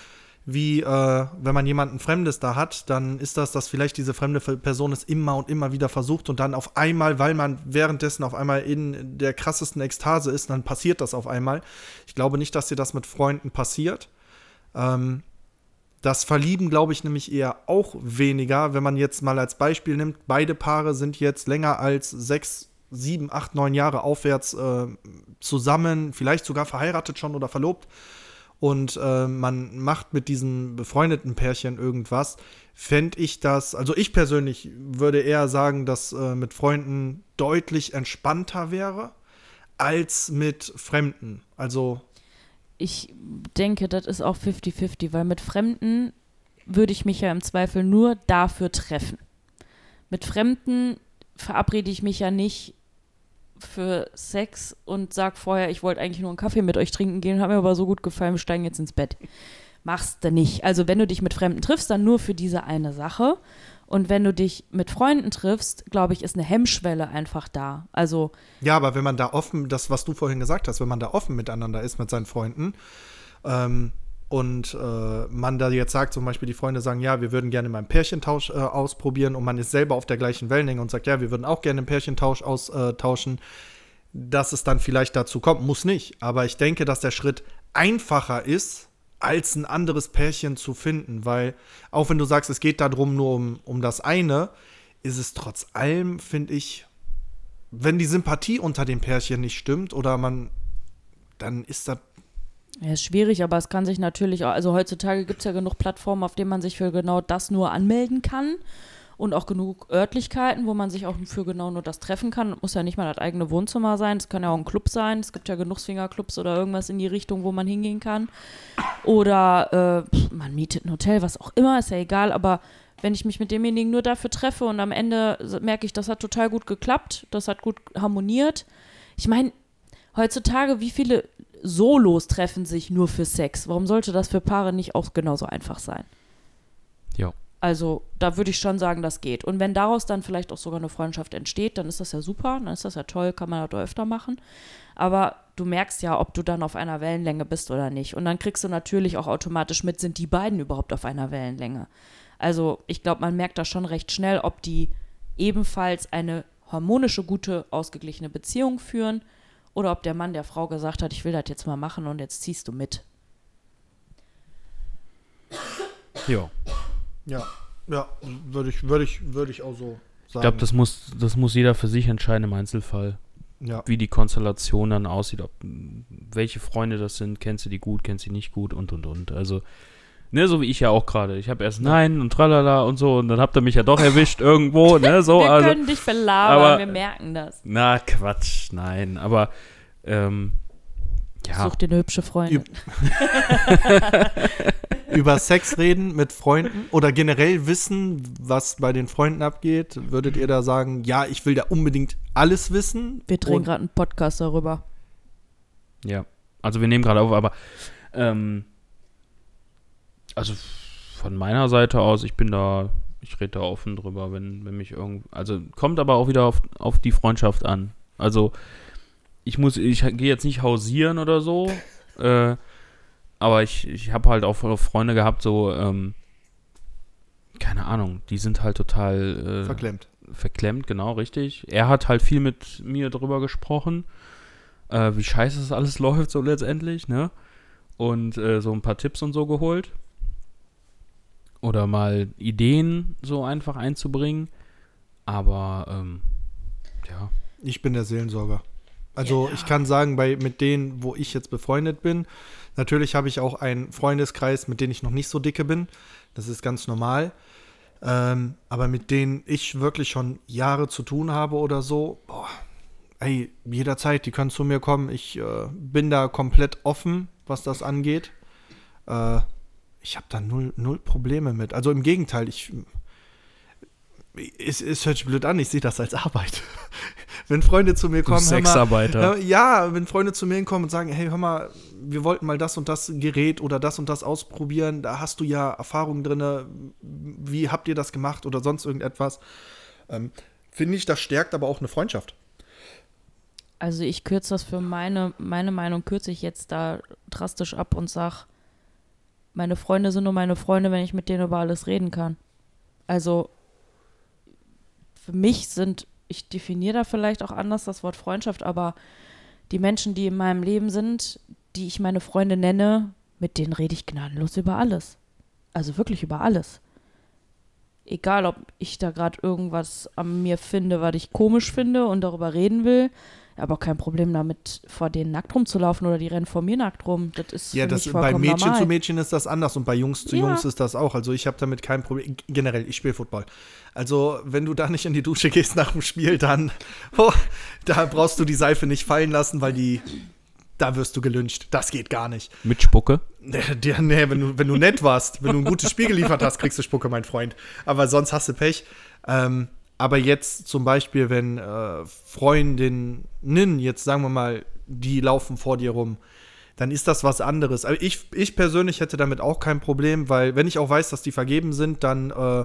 [SPEAKER 1] Wie äh, wenn man jemanden Fremdes da hat, dann ist das, dass vielleicht diese fremde Person es immer und immer wieder versucht und dann auf einmal, weil man währenddessen auf einmal in der krassesten Ekstase ist, dann passiert das auf einmal. Ich glaube nicht, dass dir das mit Freunden passiert. Ähm, das Verlieben glaube ich nämlich eher auch weniger, wenn man jetzt mal als Beispiel nimmt, beide Paare sind jetzt länger als sechs, sieben, acht, neun Jahre aufwärts äh, zusammen, vielleicht sogar verheiratet schon oder verlobt und äh, man macht mit diesem befreundeten Pärchen irgendwas, fände ich das, also ich persönlich würde eher sagen, dass äh, mit Freunden deutlich entspannter wäre als mit Fremden. Also
[SPEAKER 3] Ich denke, das ist auch 50-50, weil mit Fremden würde ich mich ja im Zweifel nur dafür treffen. Mit Fremden verabrede ich mich ja nicht für Sex und sag vorher, ich wollte eigentlich nur einen Kaffee mit euch trinken gehen, hat mir aber so gut gefallen, wir steigen jetzt ins Bett. Machst du nicht. Also wenn du dich mit Fremden triffst, dann nur für diese eine Sache. Und wenn du dich mit Freunden triffst, glaube ich, ist eine Hemmschwelle einfach da. Also
[SPEAKER 1] Ja, aber wenn man da offen, das, was du vorhin gesagt hast, wenn man da offen miteinander ist mit seinen Freunden ähm, und äh, man da jetzt sagt, zum Beispiel die Freunde sagen, ja, wir würden gerne mal einen Pärchentausch äh, ausprobieren und man ist selber auf der gleichen Wellenlänge und sagt, ja, wir würden auch gerne einen Pärchentausch austauschen, dass es dann vielleicht dazu kommt, muss nicht. Aber ich denke, dass der Schritt einfacher ist, als ein anderes Pärchen zu finden, weil auch wenn du sagst, es geht darum nur um, um das eine, ist es trotz allem, finde ich, wenn die Sympathie unter dem Pärchen nicht stimmt oder man, dann ist das.
[SPEAKER 3] Ja, ist schwierig, aber es kann sich natürlich auch, also heutzutage gibt es ja genug Plattformen, auf denen man sich für genau das nur anmelden kann und auch genug Örtlichkeiten, wo man sich auch für genau nur das treffen kann. Muss ja nicht mal das eigene Wohnzimmer sein, es kann ja auch ein Club sein, es gibt ja genug Swingerclubs oder irgendwas in die Richtung, wo man hingehen kann. Oder äh, man mietet ein Hotel, was auch immer, ist ja egal, aber Wenn ich mich mit demjenigen nur dafür treffe und am Ende merke ich, das hat total gut geklappt, das hat gut harmoniert. Ich meine, heutzutage, wie viele Solos treffen sich nur für Sex? Warum sollte das für Paare nicht auch genauso einfach sein?
[SPEAKER 2] Ja.
[SPEAKER 3] Also da würde ich schon sagen, das geht. Und wenn daraus dann vielleicht auch sogar eine Freundschaft entsteht, dann ist das ja super, dann ist das ja toll, kann man das öfter machen. Aber du merkst ja, ob du dann auf einer Wellenlänge bist oder nicht. Und dann kriegst du natürlich auch automatisch mit, sind die beiden überhaupt auf einer Wellenlänge. Also ich glaube, man merkt da schon recht schnell, ob die ebenfalls eine harmonische, gute, ausgeglichene Beziehung führen oder ob der Mann der Frau gesagt hat, ich will das jetzt mal machen und jetzt ziehst du mit.
[SPEAKER 2] Ja.
[SPEAKER 1] Ja, ja, würde ich, würde ich, würde ich auch so sagen.
[SPEAKER 2] Ich glaube, das muss, das muss jeder für sich entscheiden im Einzelfall,
[SPEAKER 1] ja.
[SPEAKER 2] wie die Konstellation dann aussieht, ob, welche Freunde das sind, kennst du die gut, kennst du die nicht gut und und und. Also, ne, so wie ich ja auch gerade. Ich habe erst Nein und tralala und so und dann habt ihr mich ja doch erwischt irgendwo, [LAUGHS] ne, so.
[SPEAKER 3] wir
[SPEAKER 2] also,
[SPEAKER 3] können dich belabern,
[SPEAKER 2] aber-
[SPEAKER 3] wir merken das.
[SPEAKER 2] na, Quatsch, nein, aber, ähm, ja.
[SPEAKER 3] Such dir eine hübsche Freundin. [LAUGHS]
[SPEAKER 1] Über Sex reden mit Freunden oder generell wissen, was bei den Freunden abgeht, würdet ihr da sagen, ja, ich will da unbedingt alles wissen?
[SPEAKER 3] Wir drehen gerade einen Podcast darüber.
[SPEAKER 2] Ja, also wir nehmen gerade auf, aber ähm, also von meiner Seite aus, ich bin da, ich rede da offen drüber, wenn, wenn mich irgend, also kommt aber auch wieder auf, auf die Freundschaft an. Also ich muss, ich gehe jetzt nicht hausieren oder so, [LAUGHS] äh, aber ich, ich habe halt auch Freunde gehabt, so, ähm, keine Ahnung, die sind halt total äh,
[SPEAKER 1] Verklemmt.
[SPEAKER 2] verklemmt, genau, richtig. Er hat halt viel mit mir drüber gesprochen, äh, wie scheiße das alles [LAUGHS] läuft, so letztendlich, ne? Und äh, so ein paar Tipps und so geholt. Oder mal Ideen so einfach einzubringen. Aber, ähm, ja.
[SPEAKER 1] Ich bin der Seelensorger. Also ich kann sagen, bei mit denen, wo ich jetzt befreundet bin, natürlich habe ich auch einen Freundeskreis, mit denen ich noch nicht so dicke bin. Das ist ganz normal. Ähm, aber mit denen ich wirklich schon Jahre zu tun habe oder so, boah, ey, jederzeit, die können zu mir kommen. Ich äh, bin da komplett offen, was das angeht. Äh, ich habe da null, null Probleme mit. Also im Gegenteil, ich es, es hört sich blöd an, ich sehe das als Arbeit. [LAUGHS] wenn Freunde zu mir kommen, mal,
[SPEAKER 2] Sexarbeiter.
[SPEAKER 1] ja, wenn Freunde zu mir hinkommen und sagen, hey, hör mal, wir wollten mal das und das Gerät oder das und das ausprobieren, da hast du ja Erfahrung drin, wie habt ihr das gemacht oder sonst irgendetwas. Ähm, Finde ich, das stärkt aber auch eine Freundschaft.
[SPEAKER 3] Also ich kürze das für meine, meine Meinung, kürze ich jetzt da drastisch ab und sag, meine Freunde sind nur meine Freunde, wenn ich mit denen über alles reden kann. Also für mich sind, ich definiere da vielleicht auch anders das Wort Freundschaft, aber die Menschen, die in meinem Leben sind, die ich meine Freunde nenne, mit denen rede ich gnadenlos über alles. Also wirklich über alles. Egal, ob ich da gerade irgendwas an mir finde, was ich komisch finde und darüber reden will, aber auch kein Problem damit, vor denen nackt rumzulaufen oder die rennen vor mir nackt rum. Das ist
[SPEAKER 1] Ja, das, bei Mädchen
[SPEAKER 3] normal.
[SPEAKER 1] zu Mädchen ist das anders und bei Jungs zu
[SPEAKER 3] Ja.
[SPEAKER 1] Jungs ist das auch. Also ich habe damit kein Problem. Generell, ich spiele Football. Also wenn du da nicht in die Dusche gehst nach dem Spiel, dann [LAUGHS] oh, da brauchst du die Seife nicht fallen lassen, weil die da wirst du gelünscht. Das geht gar nicht.
[SPEAKER 2] Mit Spucke.
[SPEAKER 1] Nee, nee, wenn, du, wenn du nett warst, wenn du ein gutes Spiel geliefert hast, kriegst du Spucke, mein Freund. Aber sonst hast du Pech. Ähm, aber jetzt zum Beispiel, wenn äh, Freundinnen, jetzt sagen wir mal, die laufen vor dir rum, dann ist das was anderes. Aber ich, ich persönlich hätte damit auch kein Problem, weil wenn ich auch weiß, dass die vergeben sind, dann äh,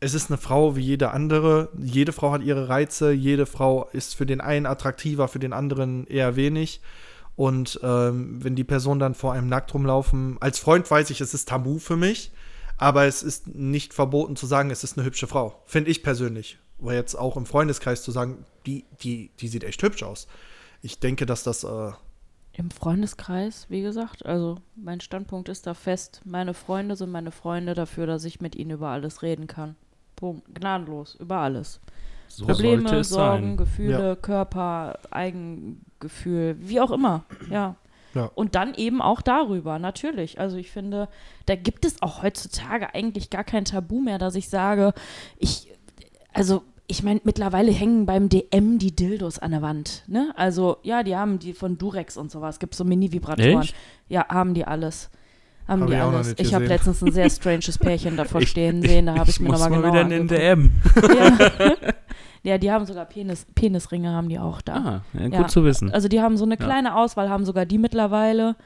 [SPEAKER 1] es ist eine Frau wie jede andere. Jede Frau hat ihre Reize. Jede Frau ist für den einen attraktiver, für den anderen eher wenig. Und ähm, wenn die Person dann vor einem nackt rumlaufen, als Freund weiß ich, es ist tabu für mich, aber es ist nicht verboten zu sagen, es ist eine hübsche Frau. Finde ich persönlich. Oder jetzt auch im Freundeskreis zu sagen, die, die, die sieht echt hübsch aus. Ich denke, dass das, äh,
[SPEAKER 3] Im Freundeskreis, wie gesagt, also mein Standpunkt ist da fest. Meine Freunde sind meine Freunde dafür, dass ich mit ihnen über alles reden kann. Punkt. Gnadenlos, über alles.
[SPEAKER 2] So
[SPEAKER 3] Probleme, Sorgen,
[SPEAKER 2] sein.
[SPEAKER 3] Gefühle, Körper, Eigengefühl, wie auch immer. Ja.
[SPEAKER 1] Ja.
[SPEAKER 3] Und dann eben auch darüber, natürlich. Also ich finde, da gibt es auch heutzutage eigentlich gar kein Tabu mehr, dass ich sage, ich, also ich meine, mittlerweile hängen beim DM die Dildos an der Wand. Ne? Also ja, die haben die von Durex und sowas. Gibt so Mini-Vibratoren. Ja, haben die alles. Haben
[SPEAKER 1] Hab
[SPEAKER 3] die
[SPEAKER 1] ich
[SPEAKER 3] alles. Ich habe letztens ein sehr [LAUGHS] stranges Pärchen davor stehen sehen, da habe ich, mir
[SPEAKER 2] muss
[SPEAKER 3] nochmal
[SPEAKER 2] mal
[SPEAKER 3] genau
[SPEAKER 2] wieder in den
[SPEAKER 3] angeguckt.
[SPEAKER 2] DM.
[SPEAKER 3] Ja. [LAUGHS] [LAUGHS] ja, die haben sogar Penis, Penisringe haben die auch da.
[SPEAKER 2] Ah, ja, gut
[SPEAKER 3] Ja.
[SPEAKER 2] zu wissen.
[SPEAKER 3] Also die haben so eine
[SPEAKER 2] Ja.
[SPEAKER 3] kleine Auswahl, haben sogar die mittlerweile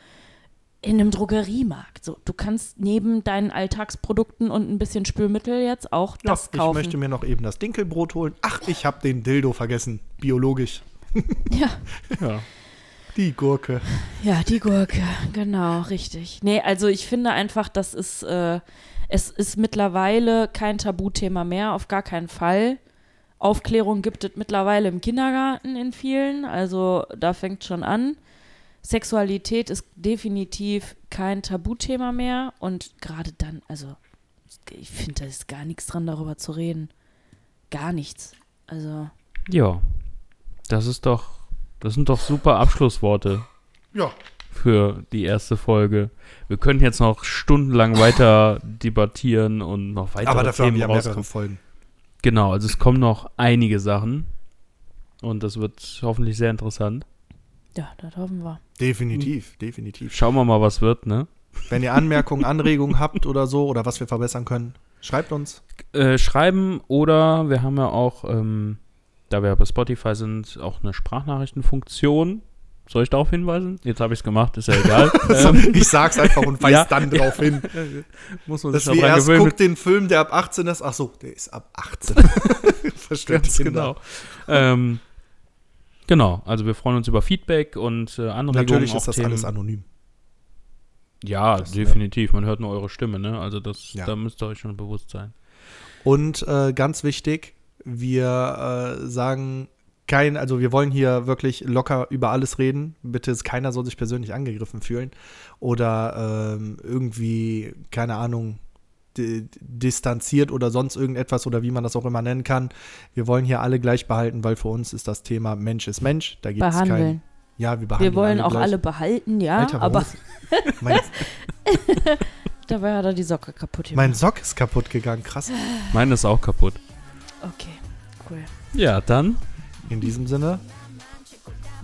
[SPEAKER 3] in einem Drogeriemarkt. So, du kannst neben deinen Alltagsprodukten und ein bisschen Spülmittel jetzt auch
[SPEAKER 1] Ja,
[SPEAKER 3] das
[SPEAKER 1] ich
[SPEAKER 3] kaufen.
[SPEAKER 1] möchte mir noch eben das Dinkelbrot holen. Ach, ich habe den Dildo vergessen. Biologisch. [LAUGHS]
[SPEAKER 3] ja.
[SPEAKER 2] Ja.
[SPEAKER 1] Die Gurke.
[SPEAKER 3] ja, die Gurke, genau, richtig. Nee, also ich finde einfach, das ist, äh, es ist mittlerweile kein Tabuthema mehr, auf gar keinen Fall. Aufklärung gibt es mittlerweile im Kindergarten in vielen, also da fängt schon an. Sexualität ist definitiv kein Tabuthema mehr und gerade dann, also ich finde, da ist gar nichts dran, darüber zu reden. Gar nichts. Also,
[SPEAKER 2] ja. Das ist doch, das sind doch super Abschlussworte
[SPEAKER 1] Ja,
[SPEAKER 2] für die erste Folge. Wir können jetzt noch stundenlang weiter debattieren und noch weitere
[SPEAKER 1] aber dafür haben
[SPEAKER 2] Themen
[SPEAKER 1] wir ja mehrere. Folgen.
[SPEAKER 2] Genau, also es kommen noch einige Sachen. Und das wird hoffentlich sehr interessant.
[SPEAKER 3] ja, das hoffen wir.
[SPEAKER 1] Definitiv, definitiv.
[SPEAKER 2] Schauen wir mal, was wird, ne?
[SPEAKER 1] Wenn ihr Anmerkungen, Anregungen habt oder so oder was wir verbessern können, schreibt uns.
[SPEAKER 2] Äh, schreiben oder wir haben ja auch, ähm, da wir ja bei Spotify sind, auch eine Sprachnachrichtenfunktion. Soll ich darauf hinweisen? Jetzt habe ich es gemacht, ist ja egal. [LAUGHS] ähm,
[SPEAKER 1] ich sag's einfach und weiß
[SPEAKER 2] Ja.
[SPEAKER 1] dann drauf hin. [LAUGHS]
[SPEAKER 2] muss man
[SPEAKER 1] Dass
[SPEAKER 2] sich
[SPEAKER 1] wir
[SPEAKER 2] dran
[SPEAKER 1] erst guckt den Film, der ab 18 ist. Ach so, der ist ab 18. [LAUGHS] Versteht
[SPEAKER 2] Ganz genau. Ähm, genau, also wir freuen uns über Feedback und äh, Anregungen.
[SPEAKER 1] Natürlich ist das
[SPEAKER 2] Themen.
[SPEAKER 1] alles anonym.
[SPEAKER 2] Ja,
[SPEAKER 1] Das, ne?
[SPEAKER 2] definitiv. Man hört nur eure Stimme, ne? Also das,
[SPEAKER 1] Ja.
[SPEAKER 2] da müsst ihr euch schon bewusst sein.
[SPEAKER 1] Und äh, ganz wichtig, wir äh, sagen kein, also wir wollen hier wirklich locker über alles reden. Bitte, ist- keiner soll sich persönlich angegriffen fühlen oder ähm, irgendwie, keine Ahnung, di- distanziert oder sonst irgendetwas oder wie man das auch immer nennen kann. Wir wollen hier alle gleich behalten, weil für uns ist das Thema Mensch ist Mensch. Da gibt es kein.
[SPEAKER 3] Behandeln.
[SPEAKER 1] Ja, wir behandeln
[SPEAKER 3] Wir wollen auch
[SPEAKER 1] gleich.
[SPEAKER 3] alle behalten, ja,
[SPEAKER 1] Alter, warum
[SPEAKER 3] aber [LAUGHS] dabei hat er die Socke kaputt gemacht.
[SPEAKER 1] mein Sock ist kaputt gegangen, krass.
[SPEAKER 2] Meine ist auch kaputt.
[SPEAKER 3] Okay, cool.
[SPEAKER 2] Ja, dann
[SPEAKER 1] In diesem Sinne,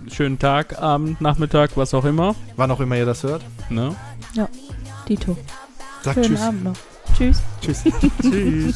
[SPEAKER 2] schönen Tag, Abend, Nachmittag, was auch immer.
[SPEAKER 1] wann auch immer ihr das hört,
[SPEAKER 2] Ne?
[SPEAKER 3] Dito.
[SPEAKER 1] sagt
[SPEAKER 3] Schönen
[SPEAKER 1] Tschüss.
[SPEAKER 3] Abend noch. Tschüss.
[SPEAKER 1] Tschüss. [LAUGHS]
[SPEAKER 2] Tschüss.